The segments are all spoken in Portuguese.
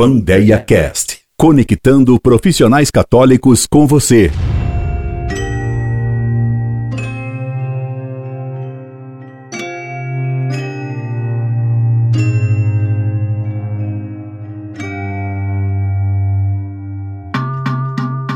Vandeia Cast, conectando profissionais católicos com você.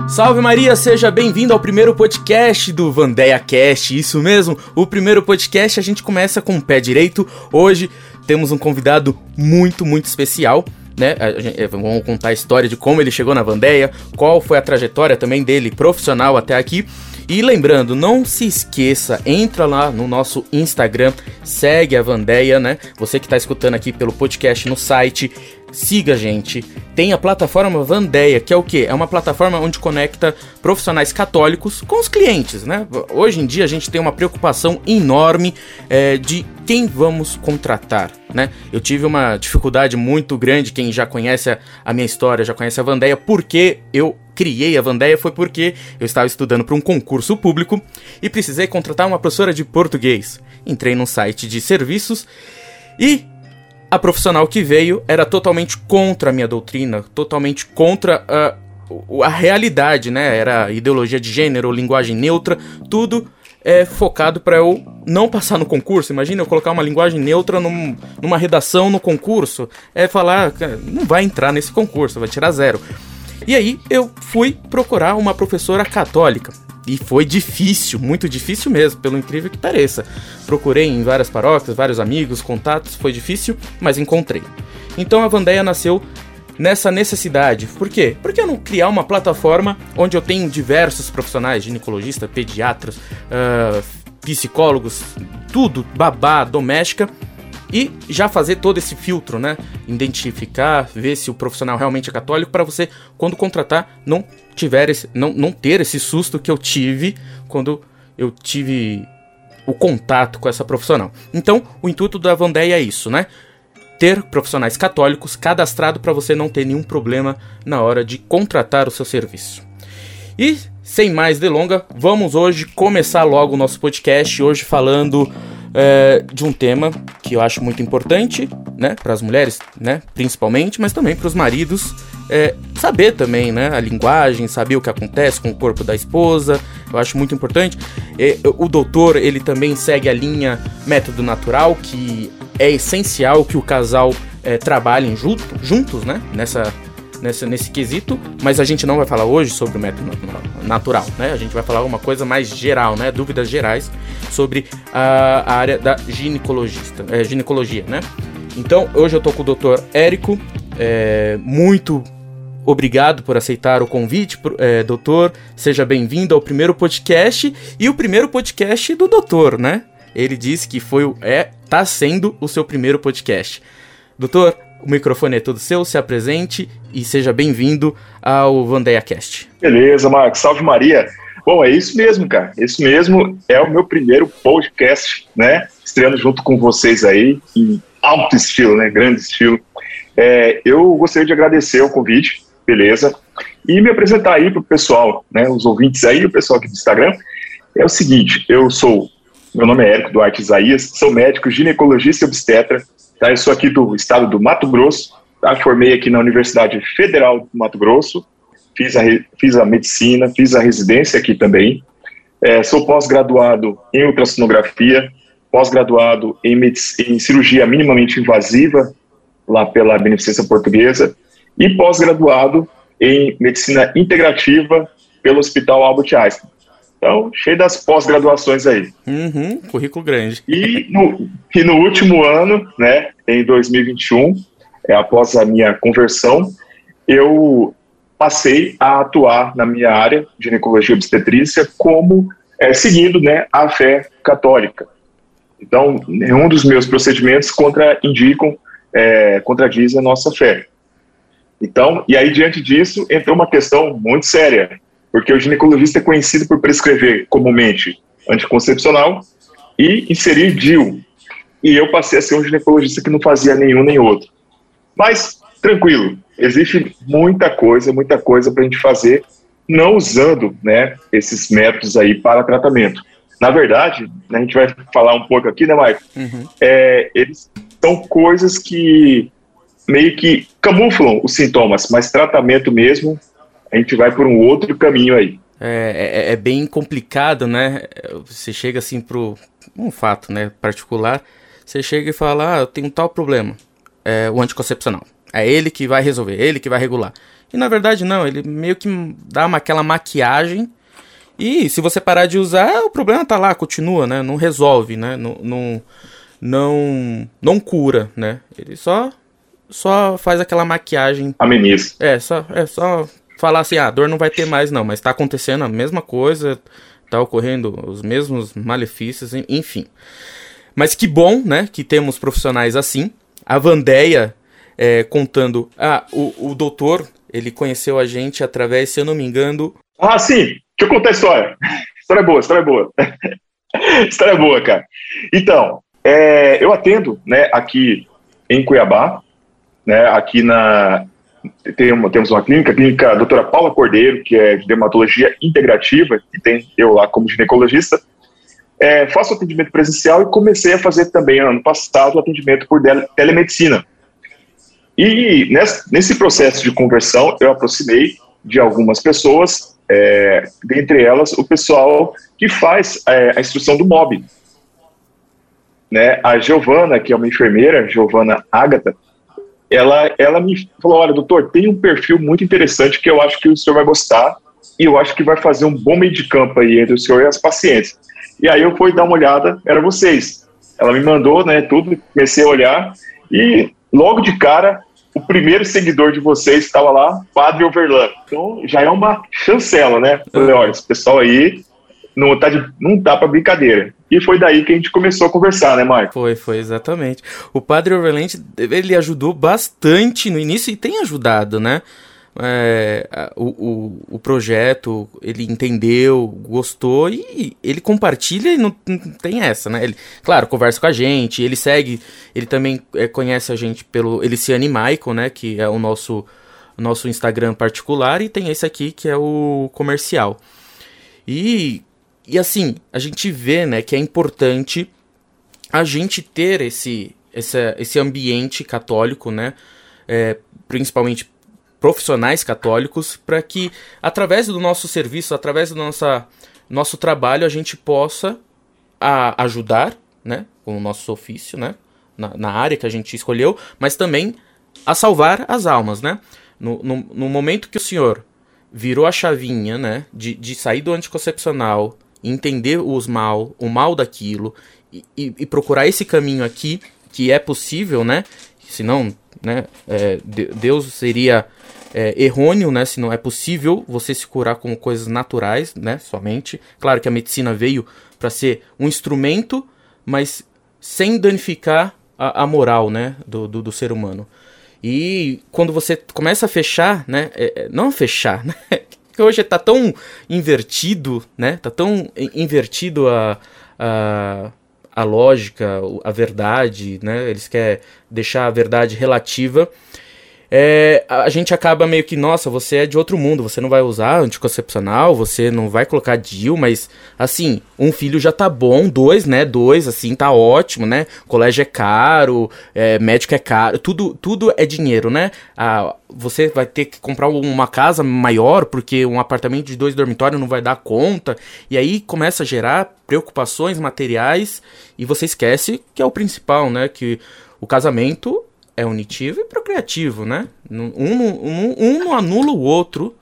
Salve Maria, seja bem-vindo ao primeiro podcast do Vandeia Cast. Isso mesmo, o primeiro podcast a gente começa com o pé direito. Hoje temos um convidado muito, muito especial. Né? Gente, vamos contar a história de como ele chegou na Vandeia, qual foi a trajetória também dele profissional até aqui. E lembrando, não se esqueça, entra lá no nosso Instagram, segue a Vandeia, né? Você que está escutando aqui pelo podcast no site, siga a gente. Tem a plataforma Vandeia, que é o que? É uma plataforma onde conecta profissionais católicos com os clientes, né? Hoje em dia a gente tem uma preocupação enorme é, de quem vamos contratar, né? Eu tive uma dificuldade muito grande, quem já conhece a minha história, já conhece a Vandeia, porque eu criei a Vandeia foi porque eu estava estudando para um concurso público e precisei contratar uma professora de português. Entrei num site de serviços e a profissional que veio era totalmente contra a minha doutrina, totalmente contra a, a realidade, né? Era ideologia de gênero, linguagem neutra, tudo é focado para eu não passar no concurso. Imagina eu colocar uma linguagem neutra num, numa redação no concurso. É falar, não vai entrar nesse concurso, vai tirar zero. E aí eu fui procurar uma professora católica. E foi difícil, muito difícil mesmo, pelo incrível que pareça. Procurei em várias paróquias, vários amigos, contatos, foi difícil, mas encontrei. Então a Vandeia nasceu nessa necessidade. Por quê? Porque eu não criar uma plataforma onde eu tenho diversos profissionais, ginecologistas, pediatras, uh, psicólogos, tudo, babá, doméstica, e já fazer todo esse filtro, né? Identificar, ver se o profissional realmente é católico para você, quando contratar, não tiver esse, não, não ter esse susto que eu tive quando eu tive o contato com essa profissional. Então, o intuito da Vandeia é isso, né? Ter profissionais católicos cadastrado para você não ter nenhum problema na hora de contratar o seu serviço. E sem mais delonga, vamos hoje começar logo o nosso podcast hoje falando é, de um tema que eu acho muito importante, né, para as mulheres, né, principalmente, mas também para os maridos, é, saber também, né, a linguagem, saber o que acontece com o corpo da esposa, eu acho muito importante. É, o doutor, ele também segue a linha método natural, que é essencial que o casal é, trabalhem junto, juntos, né, nessa nesse, nesse quesito, mas a gente não vai falar hoje sobre o método natural, né? A gente vai falar uma coisa mais geral, né? Dúvidas gerais sobre a, a área da ginecologista, é, ginecologia, né? Então, hoje eu tô com o Dr. Érico, é, muito obrigado por aceitar o convite, é, doutor. Seja bem-vindo ao primeiro podcast e o primeiro podcast do doutor, né? Ele disse que foi o é tá sendo o seu primeiro podcast. Doutor, o microfone é todo seu, se apresente e seja bem-vindo ao Vandeia Cast. Beleza, Marcos. Salve Maria. Bom, é isso mesmo, cara. Isso mesmo é o meu primeiro podcast, né? Estreando junto com vocês aí, em alto estilo, né? Grande estilo. É, eu gostaria de agradecer o convite, beleza? E me apresentar aí para o pessoal, né? Os ouvintes aí, o pessoal aqui do Instagram. É o seguinte, eu sou, meu nome é Érico Duarte Isaías, sou médico, ginecologista e obstetra, Tá? Eu sou aqui do estado do Mato Grosso, tá? formei aqui na Universidade Federal do Mato Grosso, fiz a, fiz a medicina, fiz a residência aqui também. É, sou pós-graduado em ultrassonografia, pós-graduado em, em cirurgia minimamente invasiva, lá pela Beneficência Portuguesa, e pós-graduado em medicina integrativa pelo Hospital Albert Einstein. Então, cheio das pós-graduações aí. Uhum, currículo grande. E no, e no último ano, né, em 2021, é, após a minha conversão, eu passei a atuar na minha área de ginecologia obstetrícia como é, seguindo né, a fé católica. Então, nenhum dos meus procedimentos contraindicam, é, contradizem a nossa fé. Então, e aí diante disso entrou uma questão muito séria, porque o ginecologista é conhecido por prescrever comumente anticoncepcional e inserir DIU. E eu passei a ser um ginecologista que não fazia nenhum nem outro. Mas, tranquilo, existe muita coisa, muita coisa para a gente fazer, não usando né, esses métodos aí para tratamento. Na verdade, a gente vai falar um pouco aqui, né, Maicon? Uhum. É, eles são coisas que meio que camuflam os sintomas, mas tratamento mesmo, a gente vai por um outro caminho aí. É, é, é bem complicado, né? Você chega assim pro um fato, né, particular, você chega e fala, ah, eu tenho um tal problema, é o anticoncepcional. É ele que vai resolver, ele que vai regular. E na verdade não, ele meio que dá uma, aquela maquiagem e se você parar de usar, o problema tá lá, continua, né? Não resolve, né? Não, não, não, não cura, né? Ele só só faz aquela maquiagem. Ameniza. É, só, é só falar assim, ah, a dor não vai ter mais não, mas tá acontecendo a mesma coisa, tá ocorrendo os mesmos malefícios, enfim. Mas que bom, né, que temos profissionais assim. A Vandeia é, contando, ah, o, o doutor, ele conheceu a gente através, se eu não me engano... Ah, sim, deixa eu contar a história. História boa, história boa. história boa, cara. Então, é, eu atendo, né, aqui em Cuiabá, né, aqui na tem uma, temos uma clínica, a clínica doutora Paula Cordeiro, que é de dermatologia integrativa, e tem eu lá como ginecologista. É, faço atendimento presencial e comecei a fazer também ano passado atendimento por telemedicina. E nesse, nesse processo de conversão, eu aproximei de algumas pessoas, é, dentre elas o pessoal que faz é, a instrução do MOB. Né? A Giovana, que é uma enfermeira, Giovana Ágata, ela, ela me falou: olha, doutor, tem um perfil muito interessante que eu acho que o senhor vai gostar e eu acho que vai fazer um bom meio de campo aí entre o senhor e as pacientes. E aí eu fui dar uma olhada, era vocês. Ela me mandou, né, tudo, comecei a olhar e logo de cara o primeiro seguidor de vocês estava lá, Padre Overland. Então já é uma chancela, né? Falei, olha, esse pessoal aí não tá, não tá pra brincadeira. E foi daí que a gente começou a conversar, né, Marco? Foi, foi, exatamente. O Padre Overland, ele ajudou bastante no início e tem ajudado, né? É, o, o, o, projeto, ele entendeu, gostou e ele compartilha e não, não, tem essa, né? Ele, claro, conversa com a gente, ele segue, ele também é, conhece a gente pelo Eliciane Michael, né? Que é o nosso, nosso Instagram particular, e tem esse aqui que é o comercial. E e assim, a gente vê, né, que é importante a gente ter esse, esse, esse ambiente católico, né, é, principalmente profissionais católicos, para que através do nosso serviço, através do nossa, nosso trabalho, a gente possa a, ajudar, né, com o nosso ofício, né, na, na, área que a gente escolheu, mas também a salvar as almas, né. No, no, no momento que o senhor virou a chavinha, né, de, de sair do anticoncepcional, entender os mal, o mal daquilo e, e, e, procurar esse caminho aqui que é possível, né? Senão, né? É, Deus seria é, errôneo, né? Se não é possível você se curar com coisas naturais, né? Somente. Claro que a medicina veio para ser um instrumento, mas sem danificar a, a moral, né? Do, do, do, ser humano. E quando você começa a fechar, né? É, é não fechar, né? que hoje tá tão invertido, né? Tá tão invertido a, a, a lógica, a verdade, né? Eles querem deixar a verdade relativa é, a gente acaba meio que, nossa, você é de outro mundo, você não vai usar anticoncepcional, você não vai colocar DIL, mas assim, um filho já tá bom, dois, né? Dois, assim, tá ótimo, né? Colégio é caro, é, médico é caro, tudo, tudo é dinheiro, né? Ah, você vai ter que comprar uma casa maior porque um apartamento de dois dormitórios não vai dar conta, e aí começa a gerar preocupações materiais e você esquece que é o principal, né? Que o casamento é unitivo e procriativo, né? Um, um, um não anula o outro.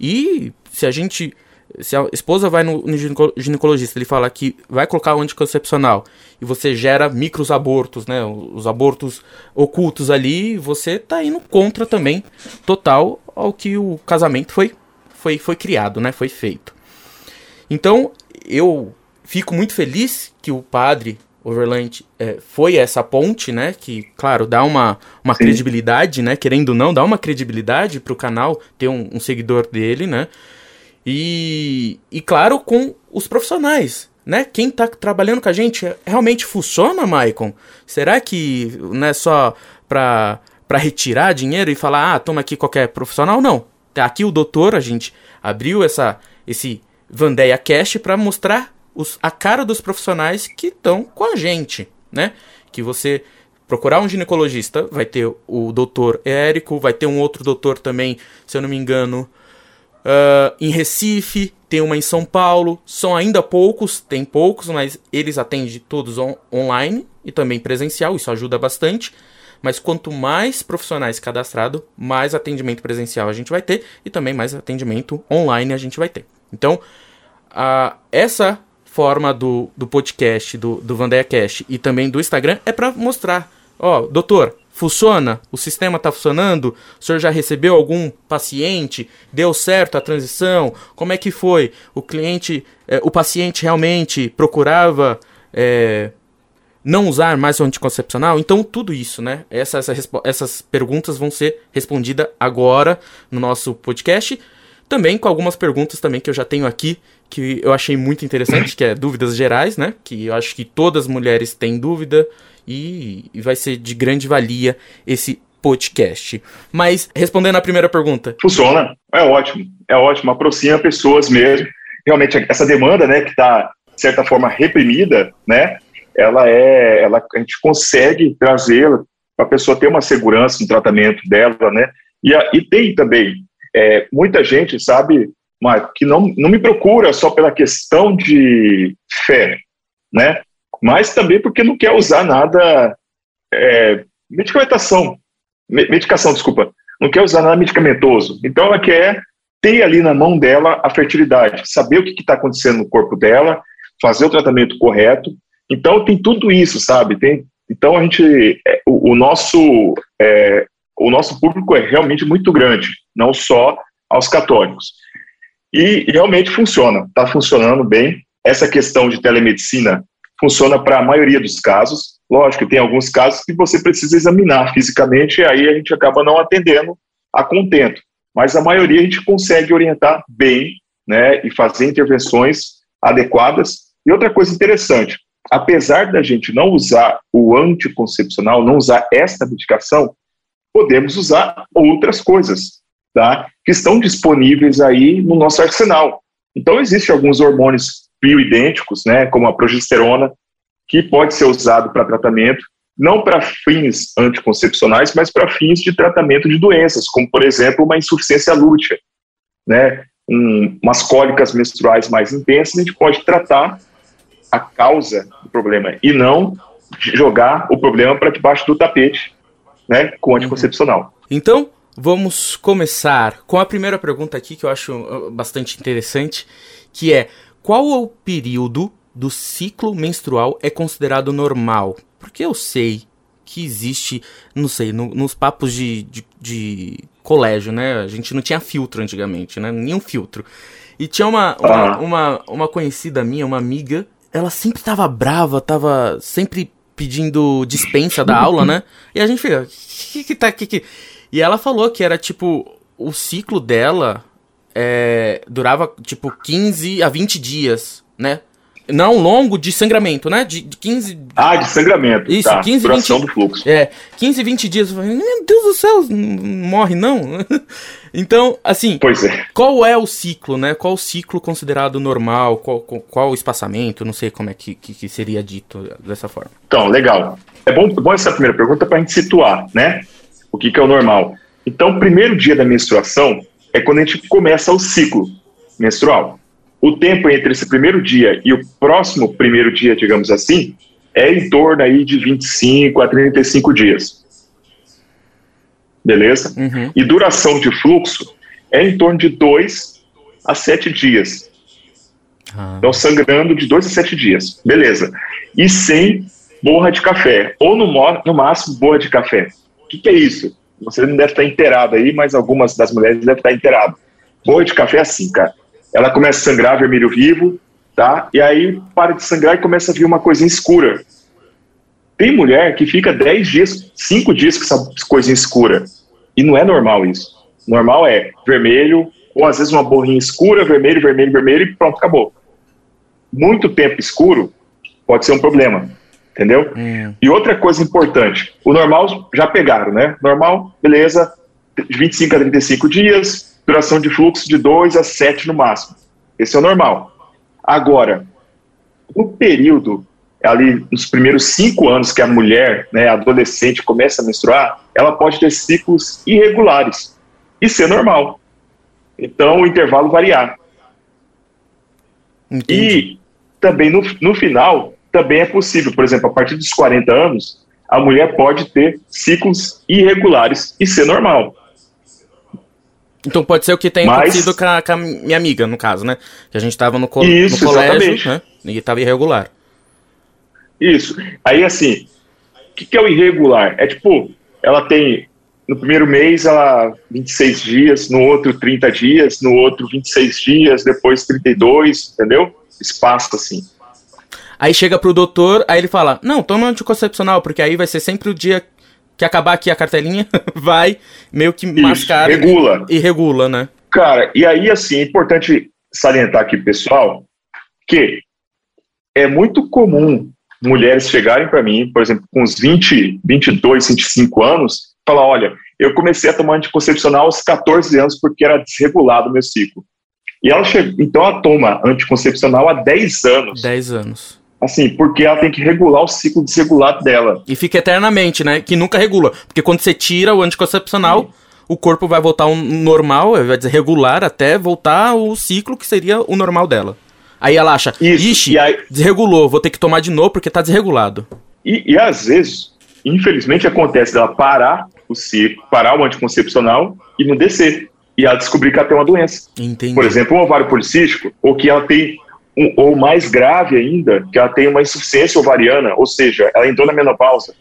E se a gente. Se a esposa vai no, no ginecologista, ele fala que vai colocar o anticoncepcional e você gera micros abortos, né? Os abortos ocultos ali, você tá indo contra também, total, ao que o casamento foi, foi, foi criado, né? Foi feito. Então, eu fico muito feliz que o padre Overland é, foi essa ponte, né? Que, claro, dá uma, uma credibilidade, né? Querendo ou não, dá uma credibilidade pro canal ter um, um, seguidor dele, né? E, e, claro, com os profissionais, né? Quem tá trabalhando com a gente realmente funciona, Maicon? Será que não é só pra, pra retirar dinheiro e falar, ah, toma aqui qualquer profissional? Não. Tá aqui o doutor, a gente abriu essa, esse Vandeia Cash para mostrar os, a cara dos profissionais que estão com a gente, né? Que você procurar um ginecologista, vai ter o doutor Érico, vai ter um outro doutor também, se eu não me engano, uh, em Recife, tem uma em São Paulo. São ainda poucos, tem poucos, mas eles atendem todos on online e também presencial, isso ajuda bastante. Mas quanto mais profissionais cadastrados, mais atendimento presencial a gente vai ter e também mais atendimento online a gente vai ter. Então, uh, essa forma do, do podcast, do, do Vandeia e também do Instagram é para mostrar, ó, doutor, funciona? O sistema está funcionando? O senhor já recebeu algum paciente? Deu certo a transição? Como é que foi? O cliente, eh, o paciente realmente procurava eh, não usar mais o anticoncepcional? Então, tudo isso, né? Essas, essas, essas perguntas vão ser respondidas agora no nosso podcast. Também com algumas perguntas também que eu já tenho aqui, que eu achei muito interessante, que é dúvidas gerais, né? Que eu acho que todas as mulheres têm dúvida e, e vai ser de grande valia esse podcast. Mas, respondendo à primeira pergunta. Funciona, é ótimo, é ótimo, aproxima pessoas mesmo. Realmente, essa demanda, né, que está, de certa forma, reprimida, né, ela é, ela, a gente consegue trazê-la para a pessoa ter uma segurança no tratamento dela, né, e, e tem também é, muita gente, sabe, Marco, que não, não me procura só pela questão de fé, né, mas também porque não quer usar nada, é, medicamentação, medicação, desculpa, não quer usar nada medicamentoso, então ela quer ter ali na mão dela a fertilidade, saber o que está acontecendo no corpo dela, fazer o tratamento correto, então tem tudo isso, sabe? Tem, então a gente, é, o, o nosso, é, o nosso público é realmente muito grande, não só aos católicos. E, realmente funciona, está funcionando bem. Essa questão de telemedicina funciona para a maioria dos casos. Lógico tem alguns casos que você precisa examinar fisicamente e aí a gente acaba não atendendo a contento. Mas a maioria a gente consegue orientar bem né, e fazer intervenções adequadas. E outra coisa interessante, apesar da gente não usar o anticoncepcional, não usar esta medicação, podemos usar outras coisas, tá? Que estão disponíveis aí no nosso arsenal. Então, existem alguns hormônios bioidênticos, né, como a progesterona, que pode ser usado para tratamento, não para fins anticoncepcionais, mas para fins de tratamento de doenças, como, por exemplo, uma insuficiência lútea, né, um, umas cólicas menstruais mais intensas, a gente pode tratar a causa do problema e não jogar o problema para debaixo do tapete, né, com o anticoncepcional. Então, vamos começar com a primeira pergunta aqui que eu acho uh, bastante interessante, que é qual o período do ciclo menstrual é considerado normal? Porque eu sei que existe, não sei, no, nos papos de, de, de, colégio, né? A gente não tinha filtro antigamente, né? Nenhum filtro. E tinha uma, uma, ah. uma, uma conhecida minha, uma amiga, ela sempre tava brava, tava sempre pedindo dispensa da aula, né? E a gente fica, que que tá, que que... E ela falou que era tipo, o ciclo dela é, durava tipo 15 a 20 dias, né? Não longo de sangramento, né? De, de 15. Ah, de sangramento. Isso, tá. 15 Duração 20. do fluxo. É, 15, 20 dias. Meu Deus do céu, não morre não? então, assim. Pois é. Qual é o ciclo, né? Qual o ciclo considerado normal? Qual, qual, qual o espaçamento? Não sei como é que, que, que, seria dito dessa forma. Então, legal. É bom, bom essa primeira pergunta para a gente situar, né? O que, que é o normal. Então, o primeiro dia da menstruação é quando a gente começa o ciclo menstrual. O tempo entre esse primeiro dia e o próximo primeiro dia, digamos assim, é em torno aí de 25 a 35 dias. Beleza? Uhum. E duração de fluxo é em torno de 2 a 7 dias. Ah. Então, sangrando de 2 a 7 dias. Beleza. E sem borra de café. Ou no, no máximo, borra de café. Que, que é isso? Você não deve estar inteirado aí, mas algumas das mulheres devem estar inteirado. Borra de café é assim, cara ela começa a sangrar vermelho vivo, tá? E aí para de sangrar e começa a vir uma coisinha escura. Tem mulher que fica 10 dias, 5 dias com essa coisinha escura. E não é normal isso. Normal é vermelho, ou às vezes uma borrinha escura, vermelho, vermelho, vermelho e pronto, acabou. Muito tempo escuro pode ser um problema, entendeu? Hum. E outra coisa importante, o normal já pegaram, né? Normal, beleza, de 25 a 35 dias, duração de fluxo de 2 a 7 no máximo. Esse é o normal. Agora, no período ali nos primeiros cinco anos que a mulher, né, adolescente, começa a menstruar, ela pode ter ciclos irregulares. Isso é normal. Então, o intervalo variar. Entendi. E também no, no final, também é possível, por exemplo, a partir dos 40 anos, a mulher pode ter ciclos irregulares e ser normal. Então pode ser o que tem Mas... acontecido com a, com a, minha amiga, no caso, né? Que a gente tava no, co Isso, no colégio, né? E tava irregular. Isso. Aí, assim, o que, que é o irregular? É tipo, ela tem, no primeiro mês, ela 26 dias, no outro 30 dias, no outro 26 dias, depois 32, entendeu? Espaço, assim. Aí chega pro doutor, aí ele fala, não, toma anticoncepcional, porque aí vai ser sempre o dia que acabar aqui a cartelinha, vai meio que Isso, mascar regula. E, e regula, né? Cara, e aí, assim, é importante salientar aqui, pessoal, que é muito comum mulheres chegarem para mim, por exemplo, com uns 20, 22, 25 anos, falar: olha, eu comecei a tomar anticoncepcional aos 14 anos porque era desregulado o meu ciclo. E ela chega, então ela toma anticoncepcional há 10 anos. 10 anos. Assim, porque ela tem que regular o ciclo desregulado dela. E fica eternamente, né? Que nunca regula. Porque quando você tira o anticoncepcional, Sim. o corpo vai voltar ao normal, vai desregular até voltar o ciclo que seria o normal dela. Aí ela acha, Isso, ixi, aí... desregulou, vou ter que tomar de novo porque tá desregulado. E, e às vezes, infelizmente, acontece dela parar o ciclo, parar o anticoncepcional e não descer. E ela descobrir que ela tem uma doença. Entendi. Por exemplo, um ovário policístico, ou que ela tem ou mais grave ainda, que ela tem uma insuficiência ovariana, ou seja, ela entrou na menopausa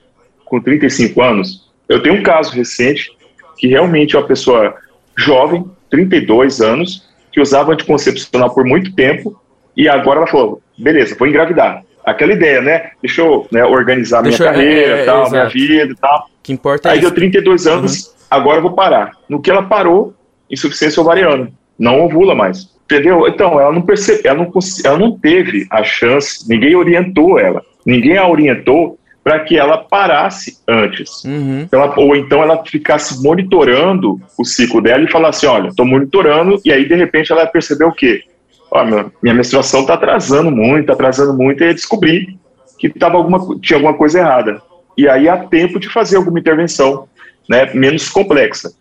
com 35 anos. Eu tenho um caso recente que realmente é uma pessoa jovem, 32 anos, que usava anticoncepcional por muito tempo e agora ela falou: beleza, vou engravidar. Aquela ideia, né? Deixa eu né, organizar Deixa minha carreira, é, tal, minha vida e tal. que importa Aí é deu 32 anos, uhum. agora eu vou parar. No que ela parou, insuficiência ovariana. Não ovula mais. Entendeu? Então, ela não percebe, ela não, ela não teve a chance, ninguém orientou ela. Ninguém a orientou para que ela parasse antes. Uhum. Ela, ou então ela ficasse monitorando o ciclo dela e falasse: olha, estou monitorando, e aí de repente ela percebeu o quê? Ó, minha, minha menstruação está atrasando muito, está atrasando muito, e eu descobri que tava alguma, tinha alguma coisa errada. E aí há tempo de fazer alguma intervenção né, menos complexa.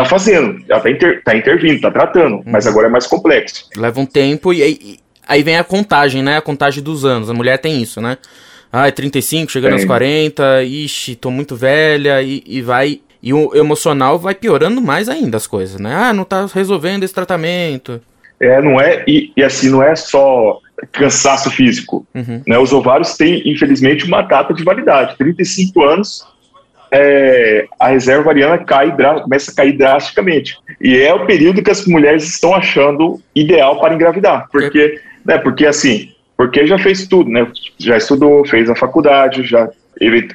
Está fazendo, ela está inter, tá intervindo, está tratando, uhum. mas agora é mais complexo. Leva um tempo e aí, aí vem a contagem, né? A contagem dos anos. A mulher tem isso, né? Ah, é 35, chegando aos 40, ixi, tô muito velha, e, e vai. E o emocional vai piorando mais ainda as coisas, né? Ah, não tá resolvendo esse tratamento. É, não é, e, e assim, não é só cansaço físico. Uhum. Né? Os ovários têm, infelizmente, uma data de validade. 35 anos, é, a reserva ovariana cai, começa a cair drasticamente. E é o período que as mulheres estão achando ideal para engravidar. Porque, né, porque assim, porque já fez tudo, né? Já estudou, fez a faculdade, já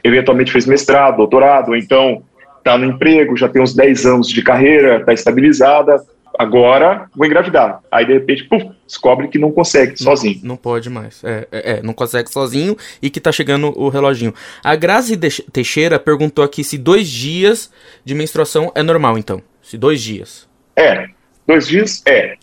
eventualmente fez mestrado, doutorado, então está no emprego, já tem uns 10 anos de carreira, está estabilizada, agora vou engravidar. Aí de repente, puf, descobre que não consegue sozinho. Não, não pode mais. É, é, é, não consegue sozinho e que tá chegando o reloginho. A Grazi Teixeira perguntou aqui se dois dias de menstruação é normal, então. Se dois dias. É, dois dias é,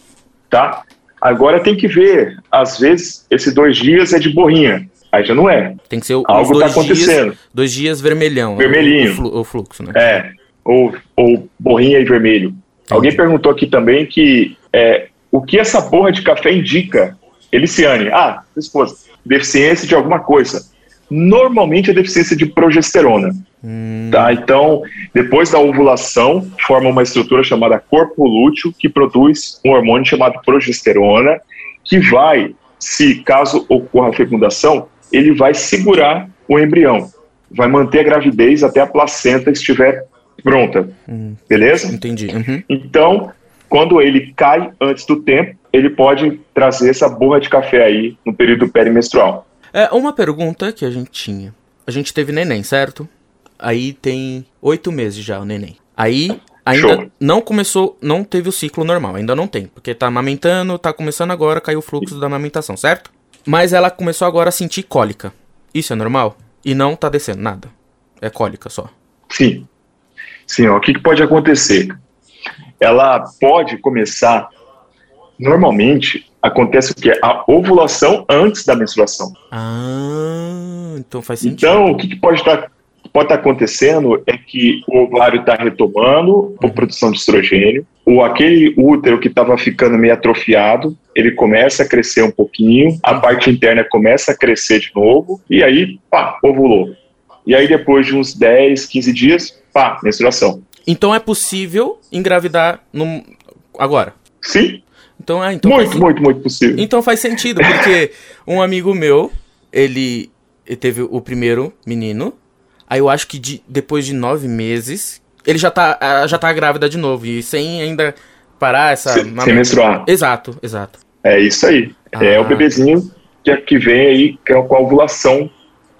tá? Agora tem que ver, às vezes esse dois dias é de borrinha. Aí já não é. Tem que ser o, Algo tá dois tá acontecendo. Dias, dois dias vermelhão. Vermelhinho. O, o, fluxo, né? É, ou, ou borrinha e vermelho. Alguém perguntou aqui também que é, o que essa borra de café indica? Eliciane, ah, esposa, deficiência de alguma coisa. Normalmente é deficiência de progesterona. Hum. Tá? Então, depois da ovulação, forma uma estrutura chamada corpo lúteo, que produz um hormônio chamado progesterona, que vai, se caso ocorra a fecundação, ele vai segurar o embrião, vai manter a gravidez até a placenta estiver pronta. Hum, beleza? Entendi. Uhum. Então, quando ele cai antes do tempo, ele pode trazer essa borra de café aí no período perimenstrual. É, uma pergunta que a gente tinha. A gente teve neném, certo? Aí tem oito meses já o neném. Aí ainda Show. não começou, não teve o ciclo normal, ainda não tem. Porque tá amamentando, tá começando agora, caiu o fluxo da amamentação, certo? Mas ela começou agora a sentir cólica. Isso é normal? E não tá descendo nada. É cólica só. Sim. Sim, ó, o que, que pode acontecer? Ela pode começar normalmente acontece o quê? A ovulação antes da menstruação. Ah, então faz sentido. Então, o que, que pode estar pode estar acontecendo é que o ovário está retomando a produção de estrogênio, ou aquele útero que estava ficando meio atrofiado, ele começa a crescer um pouquinho, a parte interna começa a crescer de novo, e aí, pá, ovulou. E aí, depois de uns 10, 15 dias, pá, menstruação. Então é possível engravidar no... agora? Sim. Então, é, então muito, faz... muito, muito possível. Então faz sentido, porque um amigo meu, ele, ele teve o primeiro menino, Aí eu acho que de, depois de nove meses, ele já tá, já tá grávida de novo. E sem ainda parar essa. Sem, sem menstruar. Exato, exato. É isso aí. Ah. É o bebezinho que, que vem aí que é com a ovulação,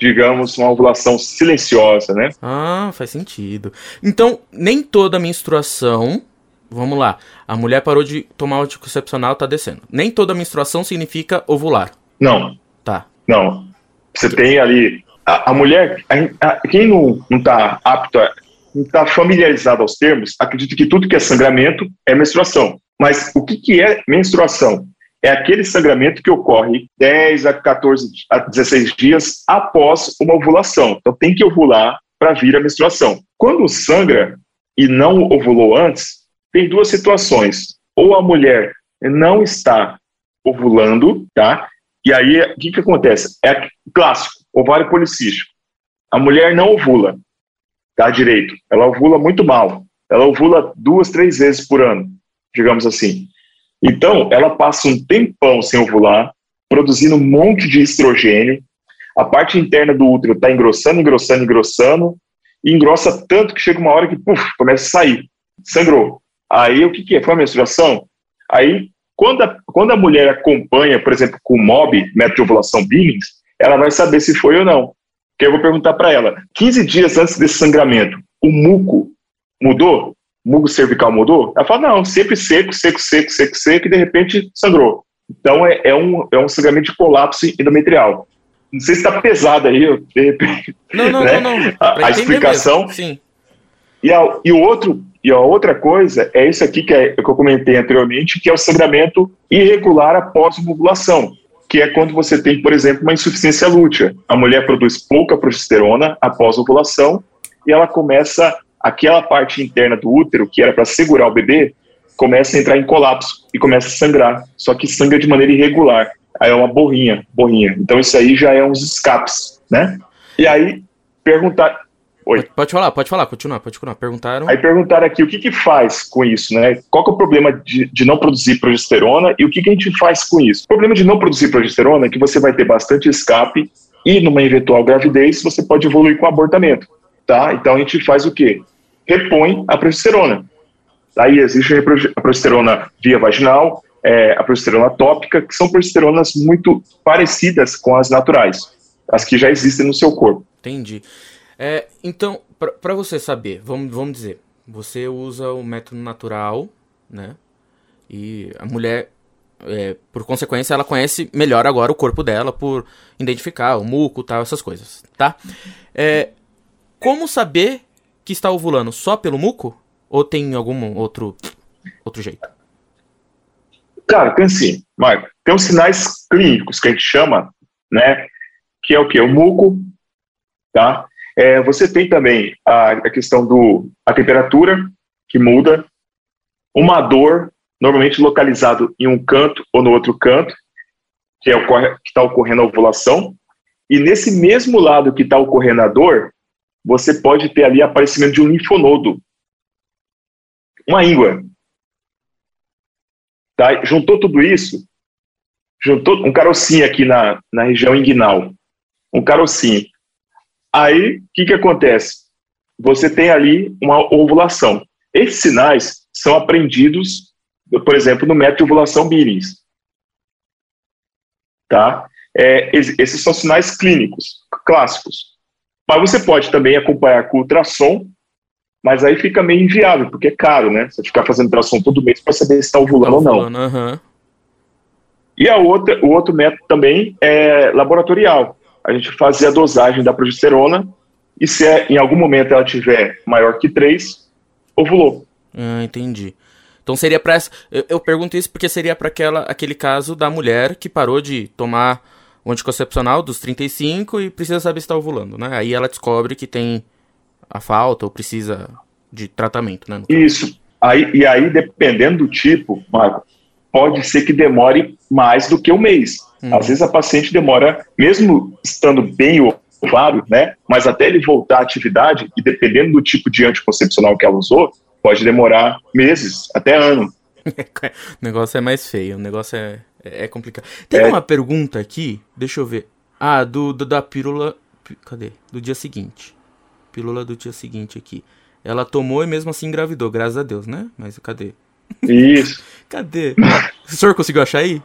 digamos, uma ovulação silenciosa, né? Ah, faz sentido. Então, nem toda menstruação. Vamos lá. A mulher parou de tomar o anticoncepcional, tá descendo. Nem toda menstruação significa ovular. Não. Tá. Não. Você tem ali a, a mulher, a, a, quem não está apto, a, não está familiarizado aos termos, acredita que tudo que é sangramento é menstruação. Mas o que, que é menstruação? É aquele sangramento que ocorre 10 a 14 a 16 dias após uma ovulação. Então tem que ovular para vir a menstruação. Quando sangra e não ovulou antes, tem duas situações. Ou a mulher não está ovulando, tá? E aí, o que, que acontece? É clássico ovário policístico. A mulher não ovula, tá direito. Ela ovula muito mal. Ela ovula duas, três vezes por ano, digamos assim. Então, ela passa um tempão sem ovular, produzindo um monte de estrogênio. A parte interna do útero está engrossando, engrossando, engrossando, e engrossa tanto que chega uma hora que, puf, começa a sair. Sangrou. Aí, o que, que é? Foi a menstruação? Aí, quando a, quando a mulher acompanha, por exemplo, com o MOB, método de ovulação Billings, ela vai saber se foi ou não. Que eu vou perguntar para ela: 15 dias antes desse sangramento, o muco mudou? O muco cervical mudou? Ela fala: não, sempre seco, seco, seco, seco, seco, e de repente sangrou. Então é, é um, é um sangramento de colapso endometrial. Não sei se está pesado aí, de repente. Não, não, né? não, não. A, a explicação. Sim. E a, e o outro e a outra coisa é isso aqui que, é, que eu comentei anteriormente, que é o sangramento irregular após ovulação que é quando você tem, por exemplo, uma insuficiência lútea. A mulher produz pouca progesterona após a ovulação e ela começa, aquela parte interna do útero, que era para segurar o bebê, começa a entrar em colapso e começa a sangrar, só que sangra de maneira irregular. Aí é uma borrinha, borrinha. Então isso aí já é uns escapes, né? E aí perguntar, Oi. Pode, falar, pode falar, continua, pode continuar. Perguntaram. Aí perguntaram aqui o que, que faz com isso, né? Qual que é o problema de, de não produzir progesterona e o que, que a gente faz com isso? O problema de não produzir progesterona é que você vai ter bastante escape e numa eventual gravidez você pode evoluir com abortamento, tá? Então a gente faz o quê? Repõe a progesterona. Aí existe a progesterona via vaginal, é, a progesterona tópica, que são progesteronas muito parecidas com as naturais, as que já existem no seu corpo. Entendi. É, então, para você saber, vamos, vamos dizer, você usa o método natural, né? E a mulher, é, por consequência, ela conhece melhor agora o corpo dela por identificar o muco, tal, essas coisas, tá? É, como saber que está ovulando só pelo muco? Ou tem algum outro, outro jeito? Cara, tem sim, Marco. Tem os sinais clínicos que a gente chama, né? Que é o que? O muco, tá? É, você tem também a, a questão do a temperatura que muda, uma dor normalmente localizado em um canto ou no outro canto, que é está ocorrendo a ovulação, e nesse mesmo lado que está ocorrendo a dor, você pode ter ali aparecimento de um linfonodo, uma íngua. Tá? Juntou tudo isso, juntou um carocinho aqui na, na região inguinal, um carocinho. Aí, o que, que acontece? Você tem ali uma ovulação. Esses sinais são aprendidos, por exemplo, no método de ovulação Billings. Tá? É, esses são sinais clínicos, clássicos. Mas você pode também acompanhar com ultrassom, mas aí fica meio inviável, porque é caro, né? Você ficar fazendo ultrassom todo mês para saber se está ovulando, tá ovulando ou não. Uhum. E a outra, o outro método também é laboratorial a gente fazer a dosagem da progesterona e se é, em algum momento ela tiver maior que 3, ovulou. Ah, entendi. Então seria para eu, eu pergunto isso porque seria para aquela aquele caso da mulher que parou de tomar o anticoncepcional dos 35 e precisa saber se está ovulando, né? Aí ela descobre que tem a falta ou precisa de tratamento, né? Isso. Aí, e aí, dependendo do tipo, Marco, pode ser que demore mais do que um mês. Hum. Às vezes a paciente demora, mesmo estando bem o ovário, né? Mas até ele voltar à atividade, e dependendo do tipo de anticoncepcional que ela usou, pode demorar meses, até ano. o negócio é mais feio, o negócio é, é complicado. Tem é. uma pergunta aqui, deixa eu ver. Ah, do, do, da pílula. Cadê? Do dia seguinte. Pílula do dia seguinte aqui. Ela tomou e mesmo assim engravidou, graças a Deus, né? Mas cadê? Isso. cadê? o senhor conseguiu achar aí?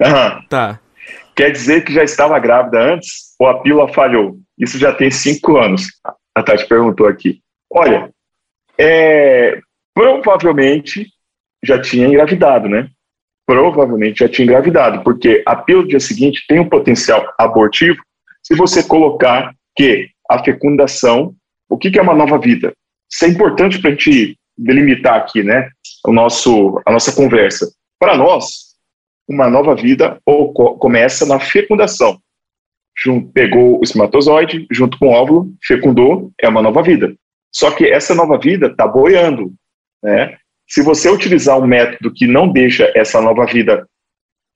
Aham. Tá. Quer dizer que já estava grávida antes ou a pílula falhou? Isso já tem cinco anos. A Tati perguntou aqui. Olha, é, provavelmente já tinha engravidado, né? Provavelmente já tinha engravidado, porque a pílula do dia seguinte tem um potencial abortivo se você colocar que a fecundação, o que, que é uma nova vida? Isso é importante para a gente delimitar aqui, né? O nosso, a nossa conversa. Para nós, uma nova vida ou começa na fecundação. Pegou o espermatozoide junto com o óvulo, fecundou, é uma nova vida. Só que essa nova vida está boiando, né? Se você utilizar um método que não deixa essa nova vida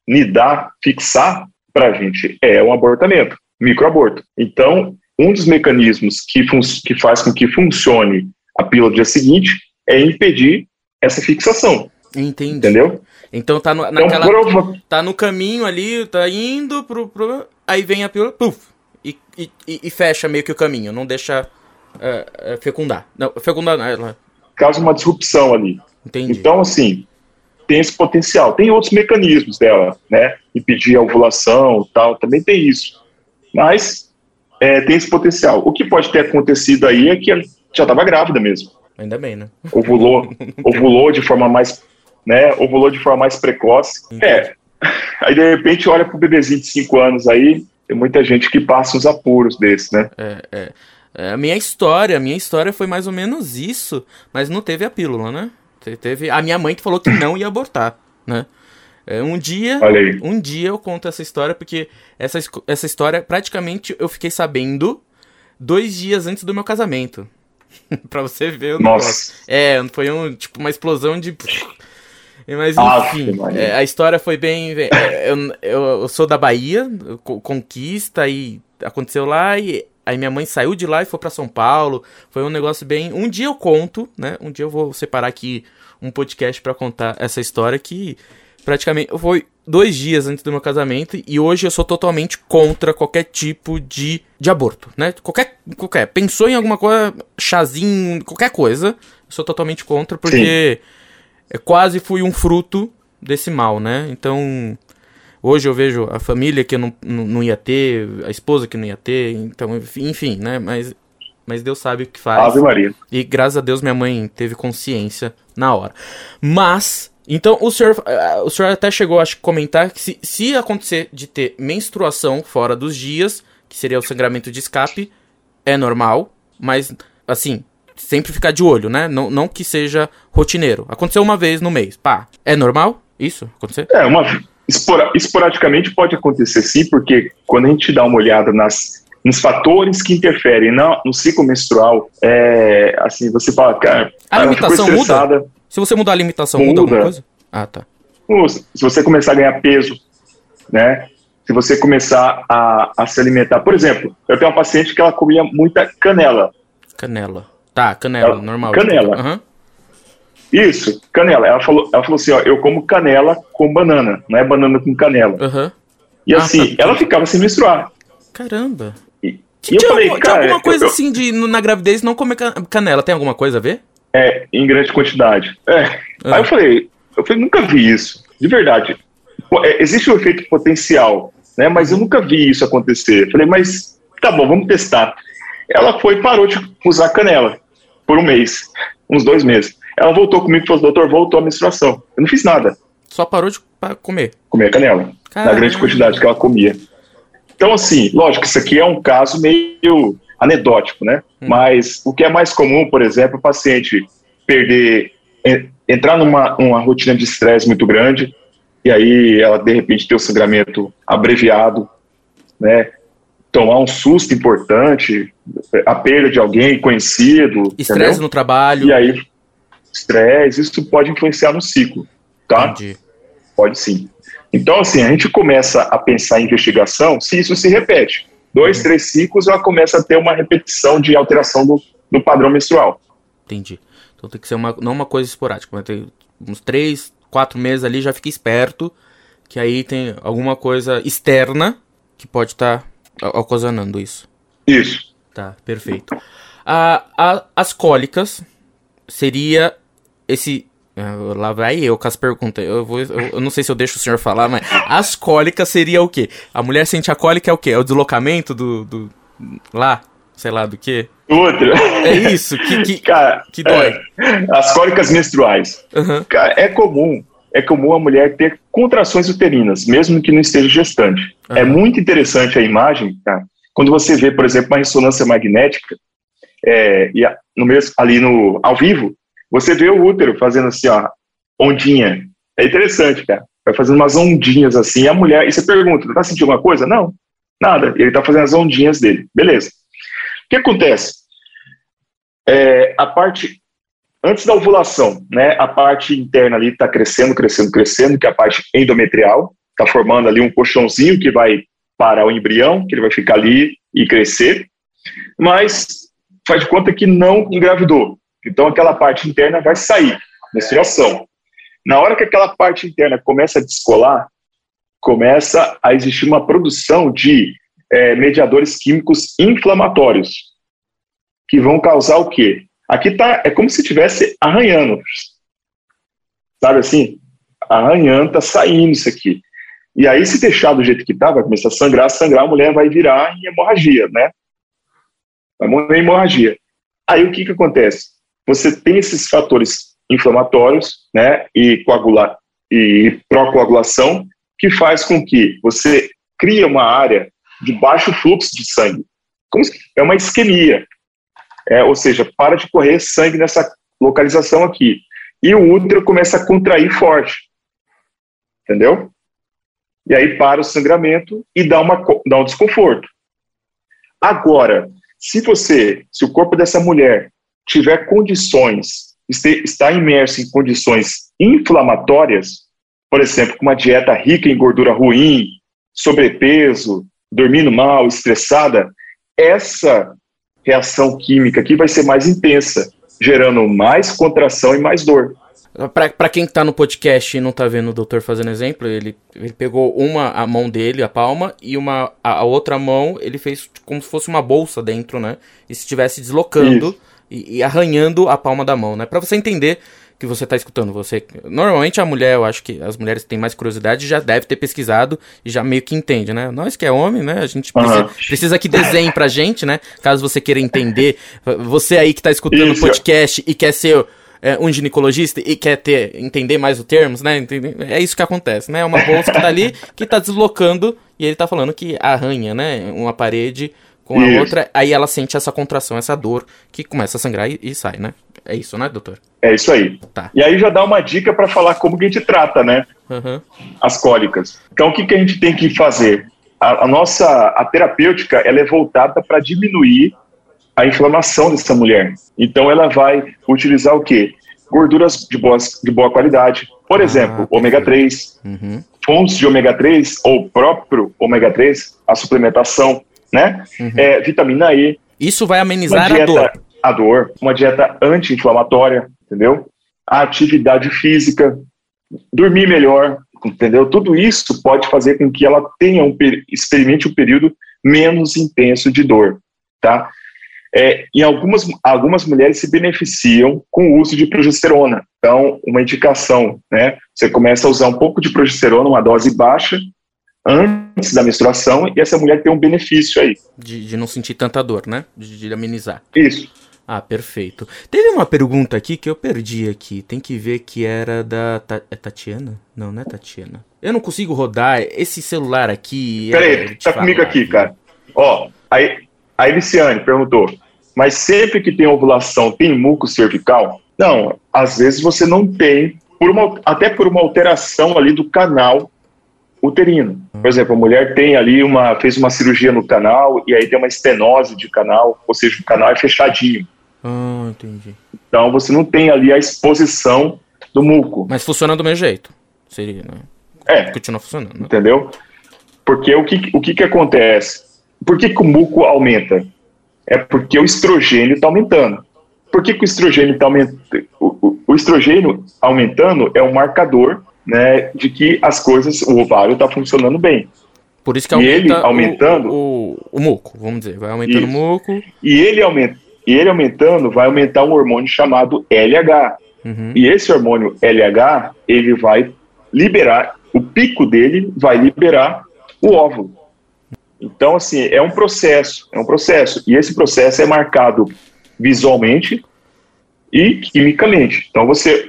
nidar, fixar, para a gente é um abortamento, microaborto. Então, um dos mecanismos que, que faz com que funcione a pílula do dia seguinte é impedir essa fixação. Entendi. Entendeu? Então tá no, naquela, então, tá no caminho ali, tá indo pro, pro aí vem a pílula, puf, e, e, e fecha meio que o caminho, não deixa uh, fecundar. Não, fecundar, ela... Causa uma disrupção ali. Entendi. Então, assim, tem esse potencial. Tem outros mecanismos dela, né? Impedir a ovulação tal, também tem isso. Mas é, tem esse potencial. O que pode ter acontecido aí é que ela já estava grávida mesmo. Ainda bem, né? Ovulou, ovulou de forma mais, né? Ovulou de forma mais precoce. Entendi. É. Aí de repente olha pro bebezinho de 5 anos aí, tem muita gente que passa uns apuros desses, né? É, é. É, a minha história, a minha história foi mais ou menos isso, mas não teve a pílula, né? Teve a minha mãe que falou que não ia abortar, né? É, um dia, um dia eu conto essa história porque essa, essa história praticamente eu fiquei sabendo dois dias antes do meu casamento. pra você ver o Nossa. negócio. É, foi um, tipo uma explosão de mas enfim, é, a história foi bem. É, eu, eu, eu, sou da Bahia, conquista, e aconteceu lá, e Aí minha mãe saiu de lá e foi para São Paulo. Foi um negócio bem. Um dia eu conto, né? Um dia eu vou separar aqui um podcast para contar essa história que praticamente foi dois dias antes do meu casamento e hoje eu sou totalmente contra qualquer tipo de, de aborto, né? Qualquer, qualquer. Pensou em alguma coisa, chazinho, qualquer coisa, eu sou totalmente contra porque Sim. quase fui um fruto desse mal, né? Então Hoje eu vejo a família que eu não, não ia ter, a esposa que não ia ter, então, enfim, né? Mas, mas Deus sabe o que faz. Ave Maria. E graças a Deus minha mãe teve consciência na hora. Mas, então o senhor, eh, o senhor até chegou a comentar que se, se acontecer de ter menstruação fora dos dias, que seria o sangramento de escape, é normal, mas assim, sempre ficar de olho, né? Não, não que seja rotineiro. Aconteceu uma vez no mês, pá. É normal isso acontecer? É, uma, esporadicamente pode acontecer sim, porque quando a gente dá uma olhada nas, nos fatores que interferem no, no ciclo menstrual, é, assim, você fala, cara, a limitação muda? Se você mudar a limitação, muda, muda alguma coisa? Ah, tá. Se você começar a ganhar peso, né? Se você começar a, a se alimentar. Por exemplo, eu tenho uma paciente que ela comia muita canela. Canela. Tá, canela, ela, normal. Canela. Uhum. Isso, canela. Ela falou, ela falou assim, ó, eu como canela com banana, não é banana com canela. Uhum. E ah, assim, tá. ela ficava sem menstruar. Caramba. E, e eu falei, alguma, cara... alguma coisa eu, assim de, na gravidez, não comer canela, tem alguma coisa a ver? É, em grande quantidade. É. Uhum. Aí eu falei, eu falei, nunca vi isso, de verdade. É, existe um efeito potencial, né, mas eu nunca vi isso acontecer. Eu falei, mas tá bom, vamos testar. Ela foi e parou de usar canela por um mês, uns dois meses. Ela voltou comigo e falou: doutor, voltou a menstruação. Eu não fiz nada. Só parou de comer? Comer canela. Caramba. Na grande quantidade que ela comia. Então, assim, lógico, isso aqui é um caso meio anedótico, né? Hum. Mas o que é mais comum, por exemplo, o paciente perder entrar numa uma rotina de estresse muito grande, e aí ela de repente ter o sangramento abreviado, né? Tomar um susto importante, a perda de alguém conhecido. Estresse no trabalho. E aí, estresse, isso pode influenciar no ciclo, tá? Entendi. Pode sim. Então, assim, a gente começa a pensar em investigação se isso se repete. Dois, uhum. três ciclos, ela começa a ter uma repetição de alteração do, do padrão menstrual. Entendi. Então tem que ser uma, não uma coisa esporádica, mas tem uns três, quatro meses ali, já fica esperto, que aí tem alguma coisa externa que pode estar tá ocasionando isso. Isso. Tá, perfeito. A, a, as cólicas seria esse. Ah, lá vai eu com as perguntas. Eu, vou, eu, eu, não sei se eu deixo o senhor falar, mas as cólicas seria o quê? A mulher sente a cólica é o quê? É o deslocamento do. do lá? Sei lá do quê? Outra. É isso, que, que, Cara, que dói. É, as cólicas menstruais. Uhum. Cara, é comum. É comum a mulher ter contrações uterinas, mesmo que não esteja gestante. Uhum. É muito interessante a imagem, cara, quando você vê, por exemplo, uma ressonância magnética, é, e a, no mesmo, ali no, ao vivo, você vê o útero fazendo assim, ó, ondinha. É interessante, cara. Vai fazendo umas ondinhas assim, e a mulher, e você pergunta, tá sentindo alguma coisa? Não, nada. Ele tá fazendo as ondinhas dele. Beleza. O que acontece? É, a parte antes da ovulação, né, a parte interna ali está crescendo, crescendo, crescendo, que é a parte endometrial, está formando ali um colchãozinho que vai para o embrião, que ele vai ficar ali e crescer, mas faz de conta que não engravidou. Então aquela parte interna vai sair, menstruação. Na hora que aquela parte interna começa a descolar, começa a existir uma produção de é, mediadores químicos inflamatórios, que vão causar o quê? Aqui tá, é como se estivesse arranhando. Sabe assim? Arranhando, tá saindo isso aqui. E aí, se deixar do jeito que tá, vai começar a sangrar, sangrar, a mulher vai virar em hemorragia, né? Vai morrer em hemorragia. Aí o que que acontece? Você tem esses fatores inflamatórios, né, e coagula e procoagulação, que faz com que você cria uma área de baixo fluxo de sangue. É uma isquemia. É, ou seja, para de correr sangue nessa localização aqui. E o útero começa a contrair forte. Entendeu? E aí para o sangramento e dá, uma, dá um desconforto. Agora, se você, se o corpo dessa mulher tiver condições, está imerso em condições inflamatórias, por exemplo, com uma dieta rica em gordura ruim, sobrepeso, dormindo mal, estressada, essa reação química aqui vai ser mais intensa, gerando mais contração e mais dor. Para quem está no podcast e não está vendo o doutor fazendo exemplo, ele, ele pegou uma a mão dele, a palma, e uma a, a outra mão ele fez como se fosse uma bolsa dentro, né? E se estivesse deslocando e, e, arranhando a palma da mão, né? Para você entender que você está escutando. Você normalmente a mulher, eu acho que as mulheres têm mais curiosidade, já deve ter pesquisado e já meio que entende, né? Nós que é homem, né? A gente precisa, uhum. precisa que desenhe pra gente, né? Caso você queira entender, você aí que está escutando o podcast e quer ser é, um ginecologista e quer ter entender mais os termos, né? É isso que acontece, né? É uma bolsa que tá ali que tá deslocando e ele tá falando que arranha, né? Uma parede com a isso. outra, aí ela sente essa contração, essa dor que começa a sangrar e, e sai, né? É isso, né, doutor? É isso aí. Tá. E aí já dá uma dica para falar como que a gente trata, né? Uhum. As cólicas. Então, o que, que a gente tem que fazer? A, a nossa a terapêutica ela é voltada para diminuir a inflamação dessa mulher. Então, ela vai utilizar o quê? Gorduras de, boas, de boa qualidade. Por ah, exemplo, ômega 3, uhum. fontes de ômega 3 ou próprio ômega 3, a suplementação, né? Uhum. É, vitamina E. Isso vai amenizar dieta, a dor a dor, uma dieta anti-inflamatória, entendeu? A atividade física, dormir melhor, entendeu? Tudo isso pode fazer com que ela tenha um experimente um período menos intenso de dor, tá? É, em algumas, algumas mulheres se beneficiam com o uso de progesterona. Então, uma indicação, né? Você começa a usar um pouco de progesterona, uma dose baixa, antes da menstruação, e essa mulher tem um benefício aí. De, de não sentir tanta dor, né? De, de amenizar. Isso. Ah, perfeito. Teve uma pergunta aqui que eu perdi aqui. Tem que ver que era da. Ta é Tatiana? Não, não é Tatiana. Eu não consigo rodar esse celular aqui. Peraí, é, tá falar, comigo aqui, cara. Ó, aí, a Eliciane perguntou: mas sempre que tem ovulação tem muco cervical? Não, às vezes você não tem, por uma, até por uma alteração ali do canal uterino. Por exemplo, a mulher tem ali uma, fez uma cirurgia no canal e aí tem uma estenose de canal, ou seja, o canal é fechadinho. Ah, entendi. Então você não tem ali a exposição do muco. Mas funciona do mesmo jeito. Seria, né? É, Continua funcionando. né? entendeu? Porque o que, o que, que acontece? Por que, que o muco aumenta? É porque o estrogênio está aumentando. Por que, que o estrogênio está aumentando? O, o- o estrogênio aumentando é um marcador né, de que as coisas, o ovário está funcionando bem. Por isso que E aumenta ele o- aumentando- o, o, muco, vamos dizer. Vai aumentando Isso. o muco. E ele, aumenta, e ele aumentando vai aumentar um hormônio chamado LH. Uhum. E esse hormônio LH, ele vai liberar, o pico dele vai liberar o óvulo. Então, assim, é um processo, é um processo. E esse processo é marcado visualmente e quimicamente. Então, você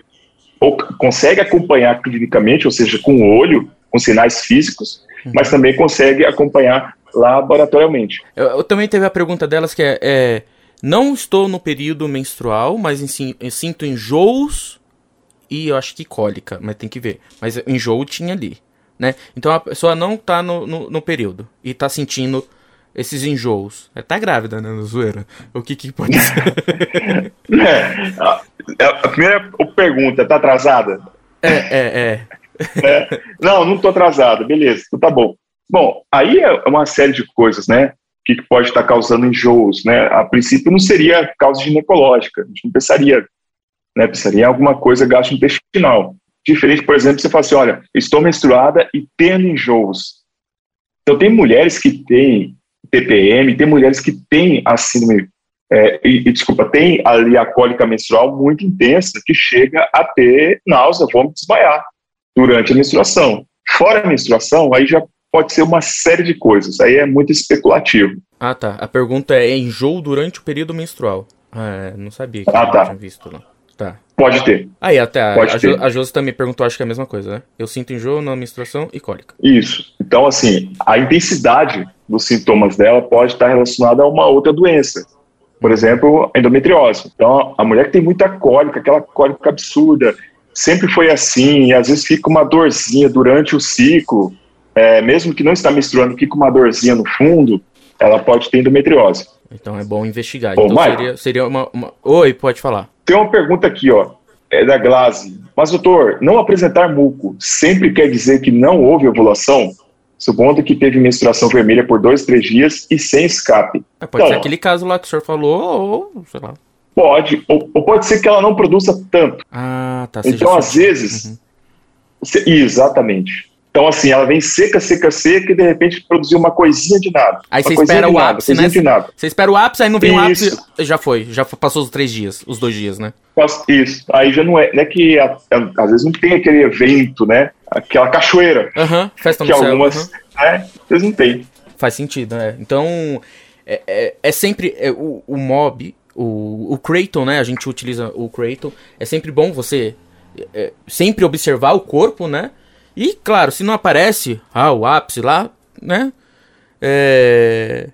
ou- consegue acompanhar clinicamente, ou seja, com o olho, com sinais físicos, mas também consegue acompanhar laboratorialmente. Eu, eu também teve a pergunta delas que é, é, não estou no período menstrual, mas em eu sinto enjoos e eu acho que cólica, mas tem que ver. Mas enjoo tinha ali, né? Então a pessoa não tá no, no, no período e tá sentindo esses enjoos. É, tá grávida, né, zoeira? O que que pode ser? É, a, a primeira pergunta, tá atrasada? é, é, é. É, não, não tô atrasada, beleza, então tá bom. Bom, aí é uma série de coisas, né? Que que pode estar causando enjoos, né? A princípio não seria causa ginecológica, a gente não pensaria, né? Pensaria em alguma coisa gastrointestinal. Diferente, por exemplo, você fala assim, olha, estou menstruada e tendo enjoos. Então tem mulheres que têm TPM, tem mulheres que têm a síndrome, é, e, e, desculpa, tem ali a cólica menstrual muito intensa, que chega a ter náusea, vômito, desmaiar durante a menstruação. Fora a menstruação, aí já pode ser uma série de coisas, aí é muito especulativo. Ah, tá. A pergunta é enjoo durante o período menstrual. Ah, é, não sabia que Ah, tá. tinha visto lá. Tá. Pode ter, Aí, até a, Pode a, ter. a Josi também perguntou, acho que é a mesma coisa, né? Eu sinto enjoo na menstruação e cólica. isso. Então, assim, a intensidade dos sintomas dela pode estar relacionada a uma outra doença. Por exemplo, a endometriose. Então, a mulher que tem muita cólica, aquela cólica absurda, sempre foi assim, e às vezes fica uma dorzinha durante o ciclo, é, mesmo que não está menstruando, fica uma dorzinha no fundo, ela pode ter endometriose. Então é bom investigar. Ô, então seria, seria uma, uma- Oi, pode falar. Tem uma pergunta aqui, ó, é da Glaze. Mas, doutor, não apresentar muco sempre quer dizer que não houve ovulação? Supondo que teve menstruação vermelha por dois, três dias e sem escape. É, pode Então. ser aquele caso lá que o senhor falou, ou sei lá. Pode, ou, ou pode ser que ela não produza tanto. Ah, tá. Então, às vezes. Uhum. se- exatamente. Então, assim, ela vem seca, seca, seca e de repente produziu uma coisinha de nada. Aí você espera o nada, ápice, coisinha né? de nada. Você espera o ápice, aí não vem o ápice. Já foi, já passou os três dias, os dois dias, né? Isso. Aí já não é, não é que a- a- às vezes não tem aquele evento, né? Aquela cachoeira Aham, festa no que céu. algumas, aham. né? Às vezes não tem. Faz sentido, né? Então, é, é, é sempre é, o, o mob, o, o Kraton, né? A gente utiliza o Kraton. É sempre bom você é, sempre observar o corpo, né? E, claro, se não aparece ah, o ápice lá, né? É,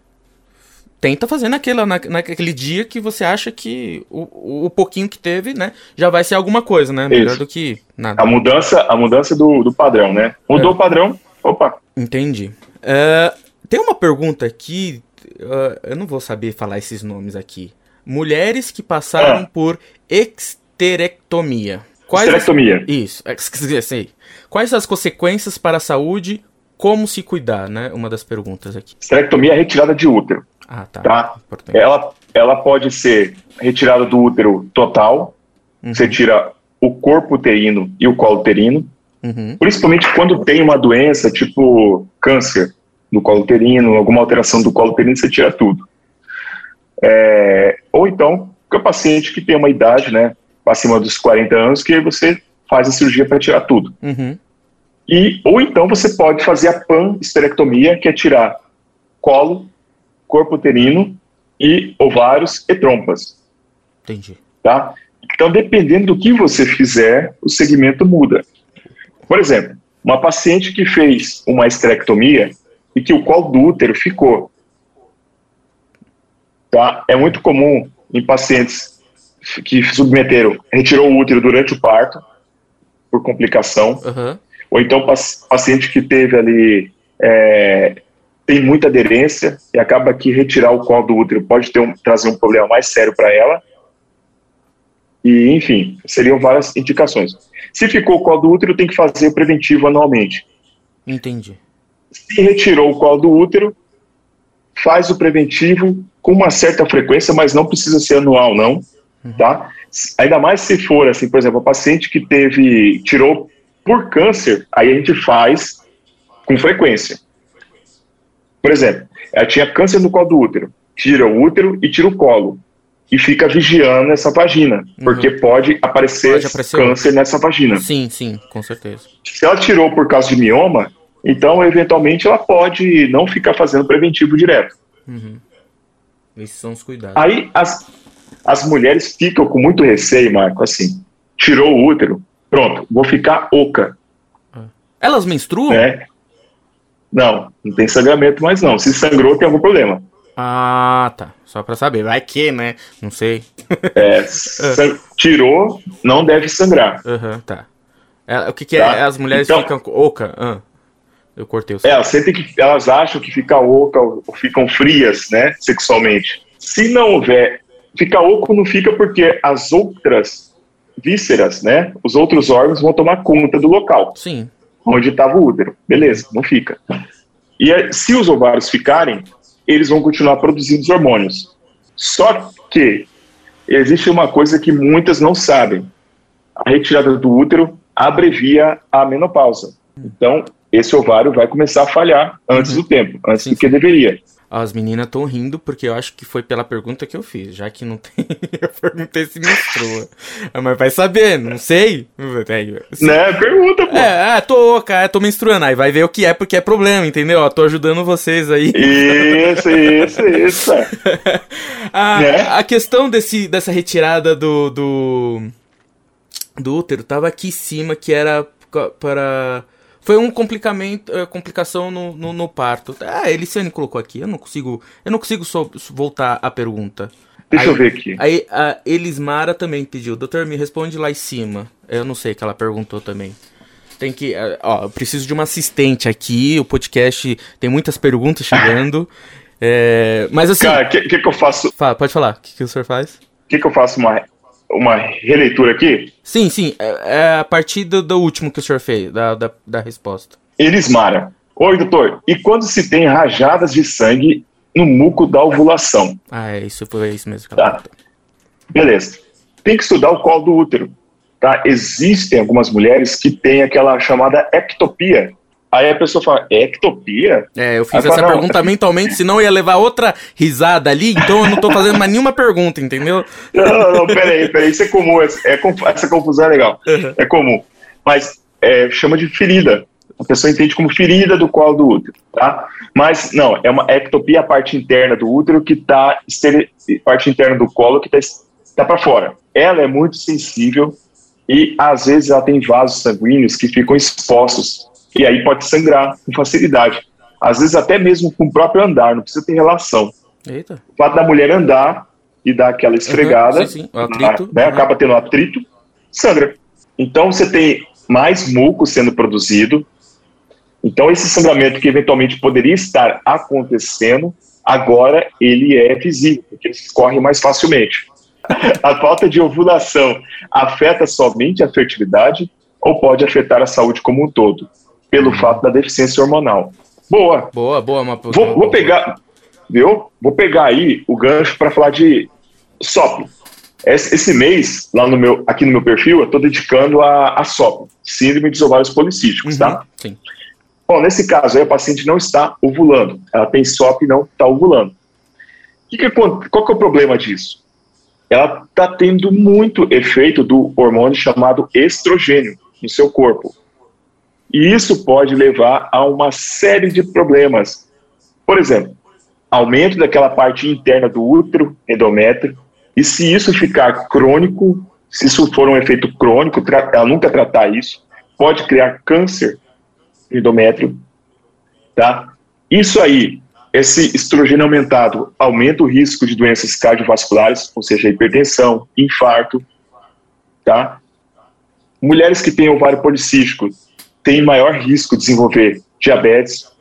tenta fazer naquela, na, naquele dia que você acha que o, o, pouquinho que teve, né? Já vai ser alguma coisa, né? Melhor Isso. do que nada. A mudança, a mudança do, do padrão, né? Mudou É. o padrão, opa. Entendi. É, tem uma pergunta aqui, é, eu não vou saber falar esses nomes aqui. Mulheres que passaram Ah. por exterectomia. Quais as... Esterectomia. Isso, é, sei. Quais as consequências para a saúde? Como se cuidar, né? Uma das perguntas aqui. Esterectomia é retirada de útero, Ah, tá. tá? Importante. Ela, ela pode ser retirada do útero total, Uhum, você tira o corpo uterino e o colo uterino, uhum, principalmente quando tem uma doença tipo câncer no colo uterino, alguma alteração do colo uterino, você tira tudo. É, ou então, o paciente que tem uma idade, né, acima dos 40 anos, que você faz a cirurgia para tirar tudo. uhum. E, ou então você pode fazer a panesterectomia, que é tirar colo, corpo uterino e ovários e trompas, Entendi. tá? Então, dependendo do que você fizer, o segmento muda. Por exemplo, uma paciente que fez uma esterectomia e que o colo do útero ficou, tá? É muito comum em pacientes que submeteram, retirou o útero durante o parto, por complicação, Aham. ou então paci- paciente que teve ali, é, tem muita aderência e acaba que retirar o colo do útero pode ter um- trazer um problema mais sério para ela. E, enfim, seriam várias indicações. Se ficou o colo do útero, tem que fazer o preventivo anualmente. Entendi. Se retirou o colo do útero, faz o preventivo com uma certa frequência, mas não precisa ser anual, não, tá? Ainda mais se for, assim, por exemplo, a paciente que teve, tirou por câncer, aí a gente faz com frequência. Por exemplo, ela tinha câncer no colo do útero, tira o útero e tira o colo. E fica vigiando essa vagina, porque pode aparecer, Pode aparecer câncer nessa vagina. Sim, sim, com certeza. Se ela tirou por causa de mioma, então eventualmente ela pode não ficar fazendo preventivo direto. Uhum. Esses são os cuidados. Aí as, as mulheres ficam com muito receio, Marco, assim, tirou o útero, pronto, vou ficar oca, Elas menstruam? né? Não, não tem sangramento mais não. Se sangrou, tem algum problema. Ah, tá. Só pra saber. Vai que, né? Não sei. É, tirou, não deve sangrar. Aham, tá. É, o que que Tá. é? As mulheres Então- ficam oca? Ah, eu cortei o É, elas sentem que elas acham que fica oca ou ou ficam frias, né, sexualmente. Se não houver, fica oco não fica porque as outras vísceras, né, os outros órgãos vão tomar conta do local Sim. onde estava o útero. Beleza, não fica. E se os ovários ficarem, eles vão continuar produzindo os hormônios. Só que existe uma coisa que muitas não sabem. A retirada do útero abrevia a menopausa. Então, esse ovário vai começar a falhar antes do tempo, antes Sim, do que deveria. As meninas estão rindo porque eu acho que foi pela pergunta que eu fiz, já que não tem. eu perguntei se menstrua. Ah, Mas vai saber, não sei. É, se- Né? Pergunta, pô. É, é, tô, cara, tô menstruando. Aí vai ver o que é, porque é problema, entendeu? Ó, tô ajudando vocês aí. Isso, isso, isso. A, Né? a questão desse, dessa retirada do, do, do útero tava aqui em cima, que era para... Foi um complicamento, eh, complicação no, no, no parto. Ah, Eliciane colocou aqui, eu não consigo, eu não consigo só voltar a pergunta. Deixa Aí- eu ver aqui. Aí a Elismara também pediu, doutor, me responde lá em cima. Eu não sei que ela perguntou também. Tem que, eh, ó, eu preciso de uma assistente aqui, o podcast tem muitas perguntas chegando. É, mas assim, Cara, o que, que, que eu faço? Fala, pode falar. O que, que o senhor faz? que, que eu faço uma, uma releitura aqui? Sim, sim. É, é a partir do, do último que o senhor fez, da, da, da resposta. Elismara. Oi, doutor. E quando se tem rajadas de sangue no muco da ovulação? Ah, é isso, foi isso mesmo que ela Tá. Beleza. Tem que estudar o colo do útero. Tá? Existem algumas mulheres que têm aquela chamada ectopia. Aí a pessoa fala, ectopia? É, eu fiz Aí essa fala, não. pergunta mentalmente, senão eu ia levar outra risada ali, então eu não tô fazendo mais nenhuma pergunta, entendeu? Não, não, não, peraí, peraí, isso é comum, é, é essa confusão é legal, Uhum. é comum. Mas é, chama de ferida, a pessoa entende como ferida do colo do útero, tá? Mas não, é uma ectopia, a parte interna do útero que tá, parte interna do colo que tá, tá para fora. Ela é muito sensível e às vezes ela tem vasos sanguíneos que ficam expostos e aí pode sangrar com facilidade. Às vezes até mesmo com o próprio andar, não precisa ter relação Eita. o fato da mulher andar e dar aquela esfregada, Uhum, sim, sim, atrito, né, uhum. acaba tendo atrito, sangra. Então você tem mais muco sendo produzido. Então esse sangramento que eventualmente poderia estar acontecendo, agora ele é visível, porque ele escorre mais facilmente. A falta de ovulação afeta somente a fertilidade ou pode afetar a saúde como um todo, pelo fato da deficiência hormonal. Boa, Boa, boa, uma Vou, vou pegar, viu? Vou pegar aí o gancho para falar de SOP. Esse, mês, lá no meu, aqui no meu perfil, eu estou dedicando a, a SOP, Síndrome dos Ovários Policísticos, Uhum, tá? Sim. Bom, nesse caso aí, a paciente não está ovulando. Ela tem SOP e não está ovulando. Que que acon- qual que é o problema disso? Ela está tendo muito efeito do hormônio chamado estrogênio no seu corpo. E isso pode levar a uma série de problemas. Por exemplo, aumento daquela parte interna do útero, endométrio, e se isso ficar crônico, se isso for um efeito crônico, ela nunca tratar isso, pode criar câncer endométrio, tá? Isso aí esse estrogênio aumentado aumenta o risco de doenças cardiovasculares, ou seja, hipertensão, infarto, tá? Mulheres que têm ovário policístico têm maior risco de desenvolver diabetes,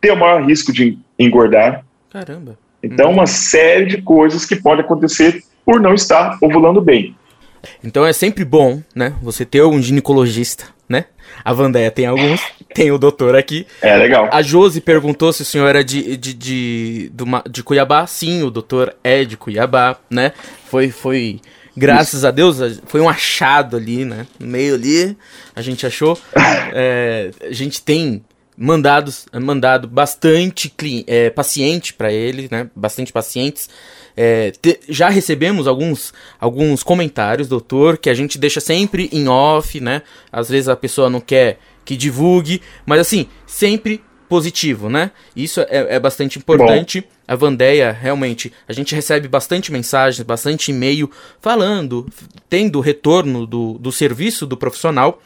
têm o maior risco de engordar. Caramba. Então, uma série de coisas que podem acontecer por não estar ovulando bem. Então é sempre bom, né, você ter um ginecologista, né? A Vandeia tem alguns, tem o doutor aqui. É, legal. A Josi perguntou se o senhor era de, de, de, de, de Cuiabá. Sim, o doutor é de Cuiabá, né? Foi, foi, graças Isso. a Deus, foi um achado ali, né? No meio ali, a gente achou. é, a gente tem mandados, mandado bastante é, paciente para ele, né? Bastante pacientes. É, te, já recebemos alguns, alguns comentários, doutor, que a gente deixa sempre em off, né? Às vezes a pessoa não quer que divulgue, mas assim, sempre positivo, né? Isso é, é bastante importante. Bom. A Vandeia, realmente, a gente recebe bastante mensagens, bastante e-mail falando, tendo retorno do, do serviço do profissional.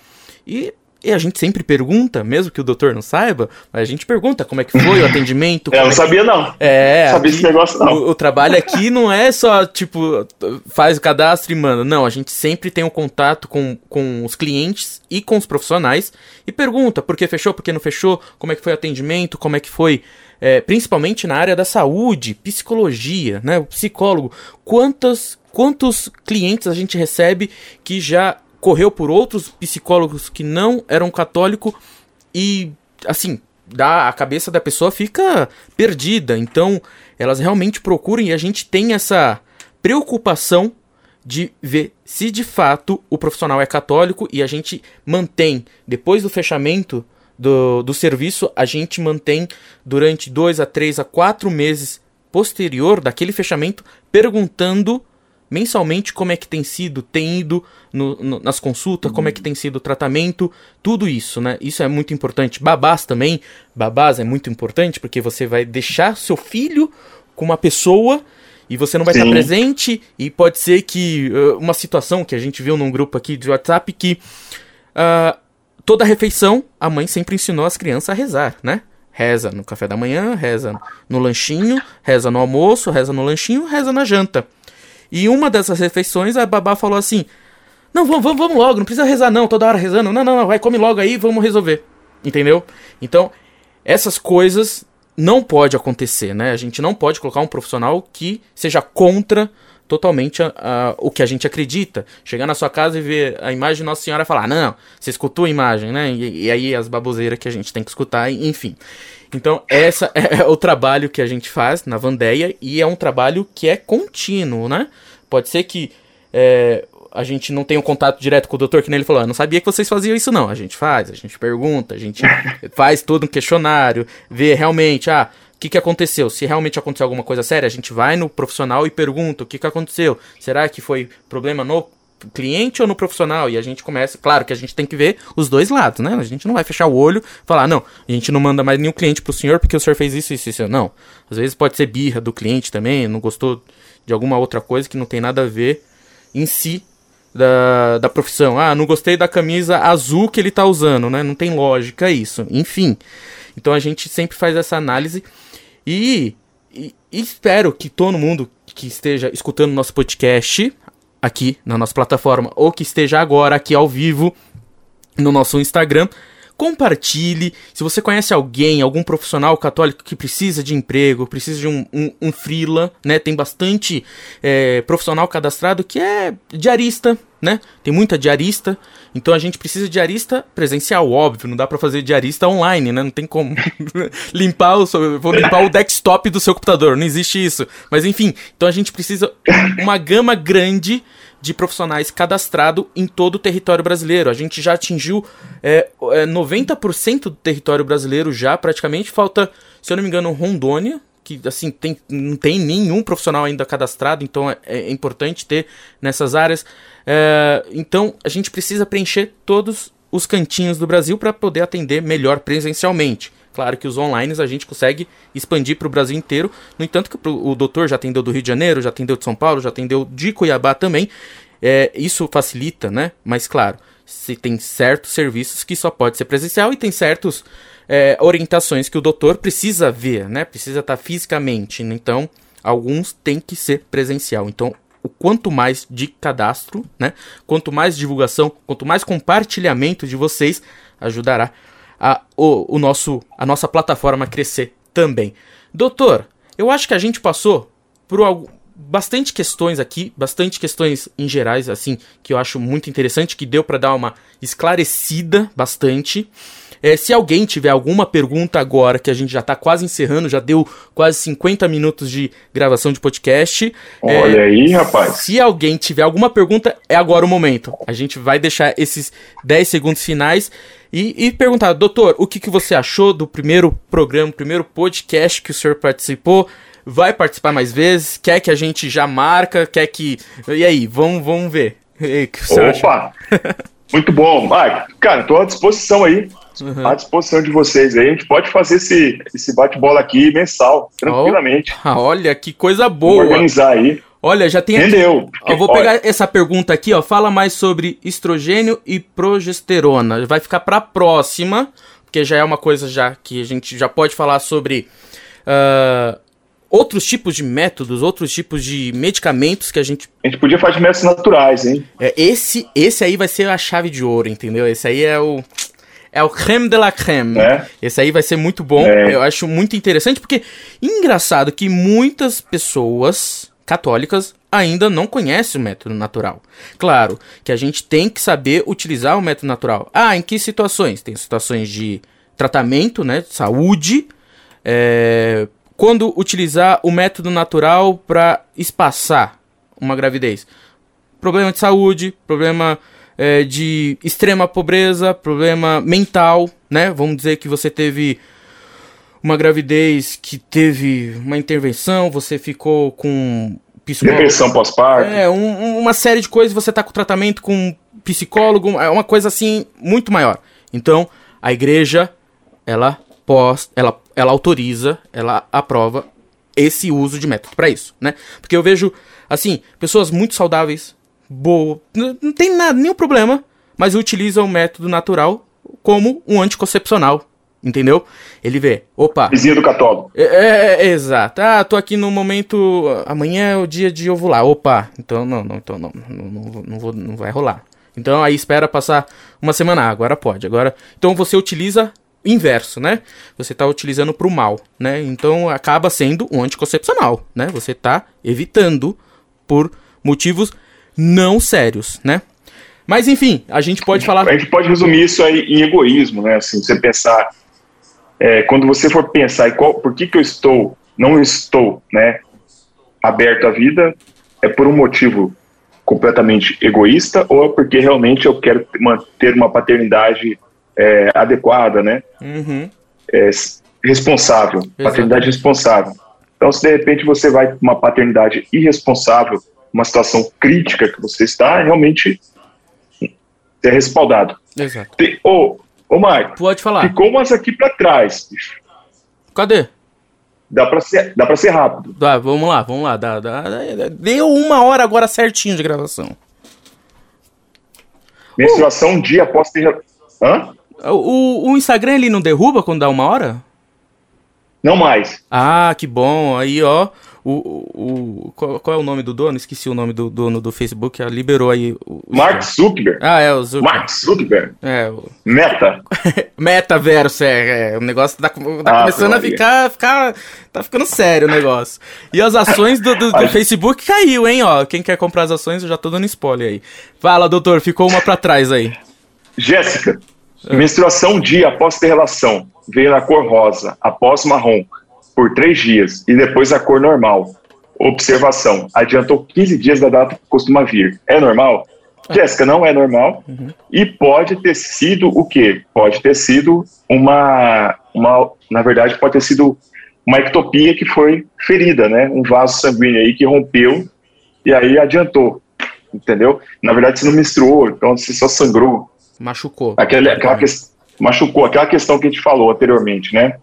E e a gente sempre pergunta, mesmo que o doutor não saiba, a gente pergunta como é que foi o atendimento. É, eu não é sabia que... não. É. Não sabia esse negócio não. O, o, trabalho aqui não é só, tipo, faz o cadastro e manda. Não, a gente sempre tem um contato com, com os clientes e com os profissionais e pergunta por que fechou, por que não fechou, como é que foi o atendimento, como é que foi... É, principalmente na área da saúde, psicologia, né? O psicólogo. Quantas, quantos clientes a gente recebe que já correu por outros psicólogos que não eram católicos e, assim, dá, a cabeça da pessoa fica perdida. Então, elas realmente procuram e a gente tem essa preocupação de ver se de fato o profissional é católico e a gente mantém, depois do fechamento do, do serviço, a gente mantém durante dois a três a quatro meses posterior daquele fechamento perguntando mensalmente como é que tem sido, tem ido no, no, nas consultas, como é que tem sido o tratamento, tudo isso, né? Isso é muito importante. Babás também, babás é muito importante porque você vai deixar seu filho com uma pessoa e você não vai Sim. estar presente e pode ser que uh, uma situação que a gente viu num grupo aqui de WhatsApp que uh, toda refeição a mãe sempre ensinou as crianças a rezar, né? Reza no café da manhã, reza no lanchinho, reza no almoço, reza no lanchinho, reza na janta. E uma dessas refeições a babá falou assim: Não, vamos, vamos, vamos logo, não precisa rezar não, toda hora rezando. Não, não, não, vai, come logo aí, vamos resolver. Entendeu? Então, essas coisas não pode acontecer, né? A gente não pode colocar um profissional que seja contra totalmente a, a, o que a gente acredita. Chegar na sua casa e ver a imagem de Nossa Senhora e falar, não, você escutou a imagem, né? E, e aí as baboseiras que a gente tem que escutar, enfim. Então, essa é o trabalho que a gente faz na Vandeia e é um trabalho que é contínuo, né? Pode ser que é, a gente não tenha um contato direto com o doutor, que nem ele falou, eu não sabia que vocês faziam isso não. A gente faz, a gente pergunta, a gente faz todo um questionário, vê realmente, ah, o que, que aconteceu? Se realmente aconteceu alguma coisa séria, a gente vai no profissional e pergunta o que, que aconteceu. Será que foi problema no cliente ou no profissional? E a gente começa, claro que a gente tem que ver os dois lados, né? A gente não vai fechar o olho e falar, não, a gente não manda mais nenhum cliente pro senhor porque o senhor fez isso, isso, isso. Não. Às vezes pode ser birra do cliente também, não gostou de alguma outra coisa que não tem nada a ver em si da, da profissão. Ah, não gostei da camisa azul que ele tá usando, né? Não tem lógica isso. Enfim. Então a gente sempre faz essa análise e, e, e espero que todo mundo que esteja escutando nosso podcast aqui na nossa plataforma ou que esteja agora aqui ao vivo no nosso Instagram. Compartilhe. Se você conhece alguém, algum profissional católico que precisa de emprego, precisa de um, um, um freela, né? Tem bastante é, profissional cadastrado que é diarista, né? Tem muita diarista. Então a gente precisa de diarista presencial, óbvio. Não dá para fazer diarista online, né? Não tem como limpar o vou limpar o desktop do seu computador. Não existe isso. Mas enfim, então a gente precisa uma gama grande de profissionais cadastrado em todo o território brasileiro. A gente já atingiu é, é, 90% do território brasileiro já, praticamente. Falta, se eu não me engano, Rondônia, que assim tem, não tem nenhum profissional ainda cadastrado, então é, é importante ter nessas áreas. É, então a gente precisa preencher todos os cantinhos do Brasil para poder atender melhor presencialmente. Claro que os online a gente consegue expandir para o Brasil inteiro. No entanto, que o doutor já atendeu do Rio de Janeiro, já atendeu de São Paulo, já atendeu de Cuiabá também. É, isso facilita, né? Mas claro, Se tem certos serviços que só pode ser presencial e tem certos é, orientações que o doutor precisa ver, né? Precisa estar fisicamente. Então, alguns tem que ser presencial. Então, o quanto mais de cadastro, né? Quanto mais divulgação, quanto mais compartilhamento de vocês, ajudará a, o, o nosso, a nossa plataforma crescer também. Doutor, eu acho que a gente passou por algo, bastante questões aqui, bastante questões em gerais, assim, que eu acho muito interessante, que deu para dar uma esclarecida bastante. É, se alguém tiver alguma pergunta agora, que a gente já está quase encerrando, já deu quase 50 minutos de gravação de podcast. É, Olha é, aí, rapaz. Se alguém tiver alguma pergunta, é agora o momento. A gente vai deixar esses 10 segundos finais e, e perguntar, doutor, o que, que você achou do primeiro programa, primeiro podcast que o senhor participou? Vai participar mais vezes? Quer que a gente já marca? Quer que. E aí, vamos, vamos ver. E, Opa! Muito bom. Ah, cara, estou à disposição aí uhum. à disposição de vocês aí. A gente pode fazer esse, esse bate-bola aqui mensal, tranquilamente. Oh, olha, que coisa boa. Vamos organizar aí. Olha, já tem Entendeu? Aqui, eu vou Olha. pegar essa pergunta aqui, ó. Fala mais sobre estrogênio e progesterona. Vai ficar para próxima, porque já é uma coisa já que a gente já pode falar sobre uh, outros tipos de métodos, outros tipos de medicamentos que a gente. A gente podia fazer de métodos naturais, hein? É, esse, esse aí vai ser a chave de ouro, entendeu? Esse aí é o é o creme de la creme. É. Esse aí vai ser muito bom. É. Eu acho muito interessante, porque engraçado que muitas pessoas católicas ainda não conhecem o método natural. Claro que a gente tem que saber utilizar o método natural. Ah, em que situações? Tem situações de tratamento, né? De saúde. É, quando utilizar o método natural para espaçar uma gravidez. Problema de saúde, problema é, de extrema pobreza, problema mental, né? Vamos dizer que você teve uma gravidez que teve uma intervenção, você ficou com psicólogo. Depressão pós-parto. É, um, uma série de coisas, você tá com tratamento com psicólogo, é uma coisa assim muito maior. Então, a igreja, ela pós, ela, ela autoriza, ela aprova esse uso de método para isso, né? Porque eu vejo, assim, pessoas muito saudáveis, boa, não tem nada, nenhum problema, mas utiliza o método natural como um anticoncepcional. Entendeu? Ele vê, opa. Vizinho do católico. É, é, é, exato. Ah, tô aqui no momento. Amanhã é o dia de ovular. Opa. Então não, não, então não, não, não, não, vou, não vai rolar. Então aí espera passar uma semana. Ah, agora pode. Agora. Então você utiliza inverso, né? Você está utilizando para o mal, né? Então acaba sendo um anticoncepcional, né? Você está evitando por motivos não sérios, né? Mas enfim, a gente pode falar. A gente pode resumir isso aí em egoísmo, né? Assim, você pensar. É, quando você for pensar em qual, por que, que eu estou, não estou, né, aberto à vida, é por um motivo completamente egoísta ou é porque realmente eu quero manter uma paternidade é, adequada, né? Uhum. É, responsável, Exatamente. paternidade responsável. Então, se de repente você vai para uma paternidade irresponsável, uma situação crítica que você está, realmente é respaldado. Exato. ô, ô Marco. Pode falar. Ficou umas aqui para trás, bicho. Cadê? Dá pra ser, dá pra ser rápido. Vamos lá, vamos lá. Dá, dá, deu uma hora agora certinho de gravação. Menstruação um dia após ter. Hã? O, o Instagram ele não derruba quando dá uma hora? Não mais. Ah, que bom. Aí, ó. O, o, qual, qual, é o nome do dono? Esqueci o nome do dono do Facebook. Ela liberou aí. O, Mark Zuckerberg. Ah, é, o Zuckerberg. Mark Zuckerberg. É, o... Meta. Metaverso, é, é. O negócio tá, tá ah, começando a ficar, ficar. Tá ficando sério o negócio. E as ações do, do, do Facebook caiu, hein, ó. Quem quer comprar as ações, eu já tô dando spoiler aí. Fala, doutor, ficou uma pra trás aí. Jéssica, menstruação dia após ter relação. Veio na cor rosa, após marrom por três dias e depois a cor normal. Observação: adiantou 15 dias da data que costuma vir. É normal? Jéssica, não é normal. Uhum. E pode ter sido o quê? Pode ter sido uma, uma. Na verdade, pode ter sido uma ectopia que foi ferida, né? Um vaso sanguíneo aí que rompeu e aí adiantou. Entendeu? Na verdade, você não menstruou, então você só sangrou. Machucou. Aquela, aquela que, machucou, aquela questão que a gente falou anteriormente, né?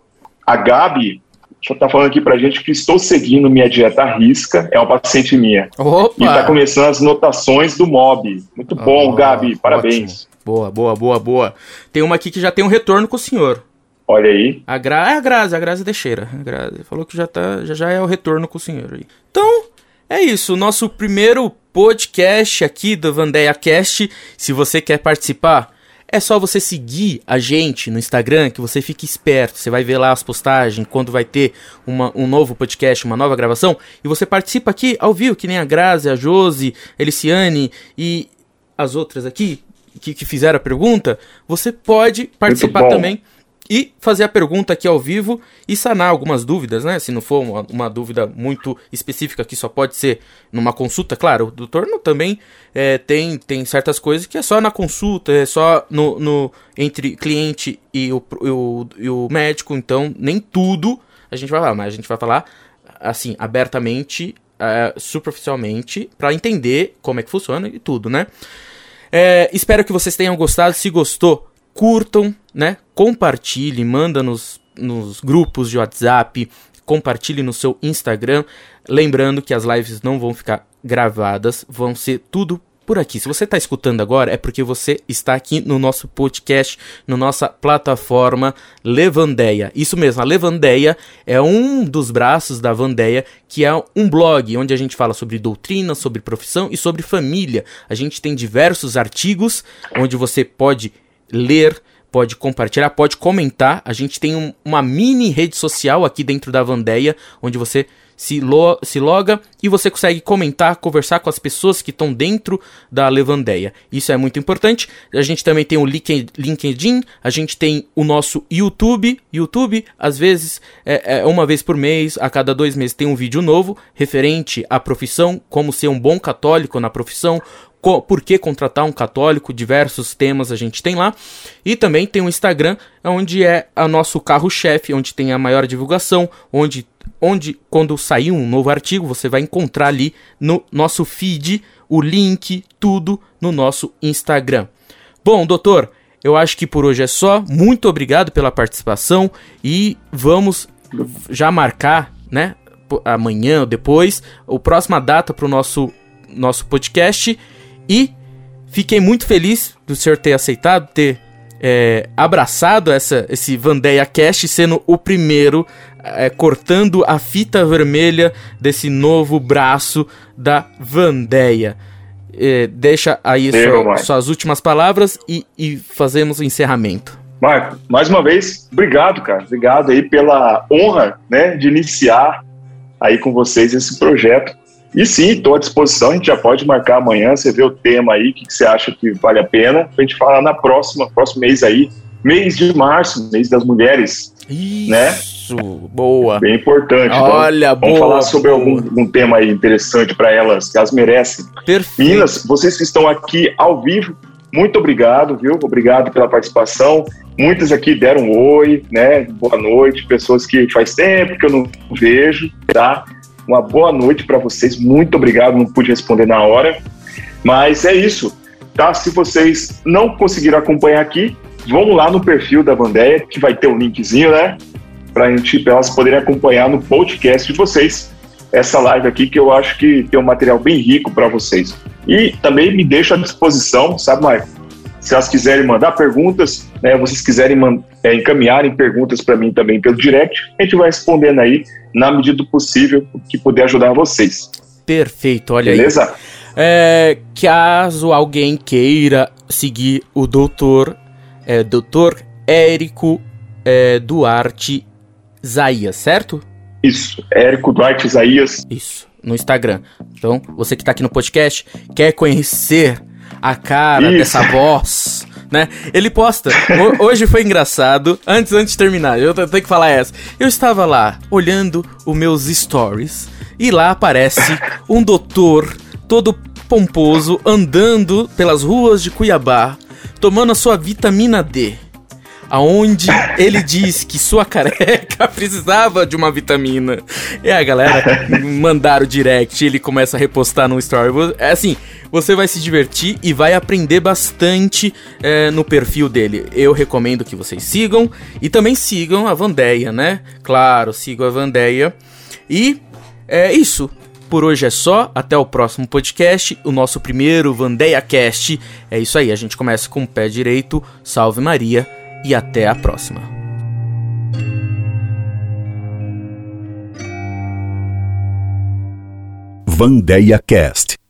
A Gabi, está falando aqui para gente que estou seguindo minha dieta à risca, é uma paciente minha. Opa. E está começando as notações do MOB. Muito bom, oh, Gabi, parabéns. Boa, boa, boa, boa. Tem uma aqui que já tem um retorno com o senhor. Olha aí. A Gra... É a Grazi, a Grazi Teixeira. A Grazi falou que já, tá, já, já é o retorno com o senhor aí. Então, é isso. Nosso primeiro podcast aqui do Vandeia Cast. Se você quer participar, é só você seguir a gente no Instagram, que você fique esperto. Você vai ver lá as postagens, quando vai ter uma, um novo podcast, uma nova gravação. E você participa aqui ao vivo, que nem a Grazi, a Josi, a Eliciane e as outras aqui que, que fizeram a pergunta. Você pode participar também e fazer a pergunta aqui ao vivo e sanar algumas dúvidas, né? Se não for uma, uma dúvida muito específica que só pode ser numa consulta, claro, o doutor não, também é, tem, tem certas coisas que é só na consulta, é só no, no entre cliente e o, o, e o médico, então nem tudo a gente vai falar, mas a gente vai falar assim, abertamente, uh, superficialmente, para entender como é que funciona e tudo, né? É, espero que vocês tenham gostado. Se gostou, curtam, né? Compartilhe, manda nos, nos grupos de WhatsApp, compartilhe no seu Instagram. Lembrando que as lives não vão ficar gravadas, vão ser tudo por aqui. Se você está escutando agora, é porque você está aqui no nosso podcast, na nossa plataforma Levandeia. Isso mesmo, a Levandeia é um dos braços da Vandeia, que é um blog onde a gente fala sobre doutrina, sobre profissão e sobre família. A gente tem diversos artigos onde você pode ler, pode compartilhar, pode comentar. A gente tem um, uma mini rede social aqui dentro da Vandeia, onde você se, lo, se loga e você consegue comentar, conversar com as pessoas que estão dentro da Levandeia. Isso é muito importante. A gente também tem o LinkedIn, a gente tem o nosso YouTube. YouTube, às vezes, é, é uma vez por mês, a cada dois meses tem um vídeo novo referente à profissão, como ser um bom católico na profissão, por que contratar um católico, diversos temas a gente tem lá. E também tem o Instagram, onde é o nosso carro-chefe, onde tem a maior divulgação, onde, onde quando sair um novo artigo, você vai encontrar ali no nosso feed o link, tudo no nosso Instagram. Bom, doutor, eu acho que por hoje é só. Muito obrigado pela participação e vamos já marcar, né? Amanhã ou depois, a próxima data para o nosso, nosso podcast. E fiquei muito feliz do senhor ter aceitado, ter é, abraçado essa, esse Vandeia Cast, sendo o primeiro é, cortando a fita vermelha desse novo braço da Vandeia. É, deixa aí sua, suas últimas palavras e, e fazemos o encerramento. Marco, mais uma vez, obrigado, cara. Obrigado aí pela honra, né, de iniciar aí com vocês esse projeto. E sim, estou à disposição, a gente já pode marcar amanhã, você vê o tema aí, o que, que você acha que vale a pena, a gente falar na próxima, próximo mês aí, mês de março, mês das mulheres, né? Isso, né? boa. Bem importante. Então, Olha, vamos boa. Vamos falar sobre algum, algum, tema aí interessante para elas, que elas merecem. Perfeito. Meninas, vocês que estão aqui ao vivo, muito obrigado, viu? Obrigado pela participação. Muitas aqui deram um oi, né? Boa noite, pessoas que faz tempo que eu não vejo, tá? Uma boa noite para vocês. Muito obrigado, não pude responder na hora. Mas é isso, tá? Se vocês não conseguiram acompanhar aqui, vão lá no perfil da Bandeia, que vai ter um linkzinho, né? Para elas poderem acompanhar no podcast de vocês essa live aqui, que eu acho que tem um material bem rico para vocês. E também me deixo à disposição, sabe, Maicon? Se elas quiserem mandar perguntas, né, vocês quiserem é, encaminharem perguntas para mim também pelo direct, a gente vai respondendo aí na medida do possível que puder ajudar vocês. Perfeito, olha Beleza? aí. Beleza? É, caso alguém queira seguir o doutor, é, doutor Érico é, Duarte Isaías, certo? Isso, Érico Duarte Isaías. Isso, no Instagram. Então, você que está aqui no podcast, quer conhecer a cara Isso. dessa voz né? Ele posta. Hoje foi engraçado. Antes, antes de terminar, eu tenho que falar essa. Eu estava lá olhando os meus stories e lá aparece um doutor todo pomposo andando pelas ruas de Cuiabá, tomando a sua vitamina D aonde ele diz que sua careca precisava de uma vitamina. E a galera mandaram direct, ele começa a repostar no story. É assim, você vai se divertir e vai aprender bastante é, no perfil dele. Eu recomendo que vocês sigam e também sigam a Vandeia, né? Claro, sigam a Vandeia. E é isso. por hoje é só. Até o próximo podcast, o nosso primeiro Vandeia Cast. É isso aí, a gente começa com o pé direito. Salve Maria e até a próxima. Vandeia Cast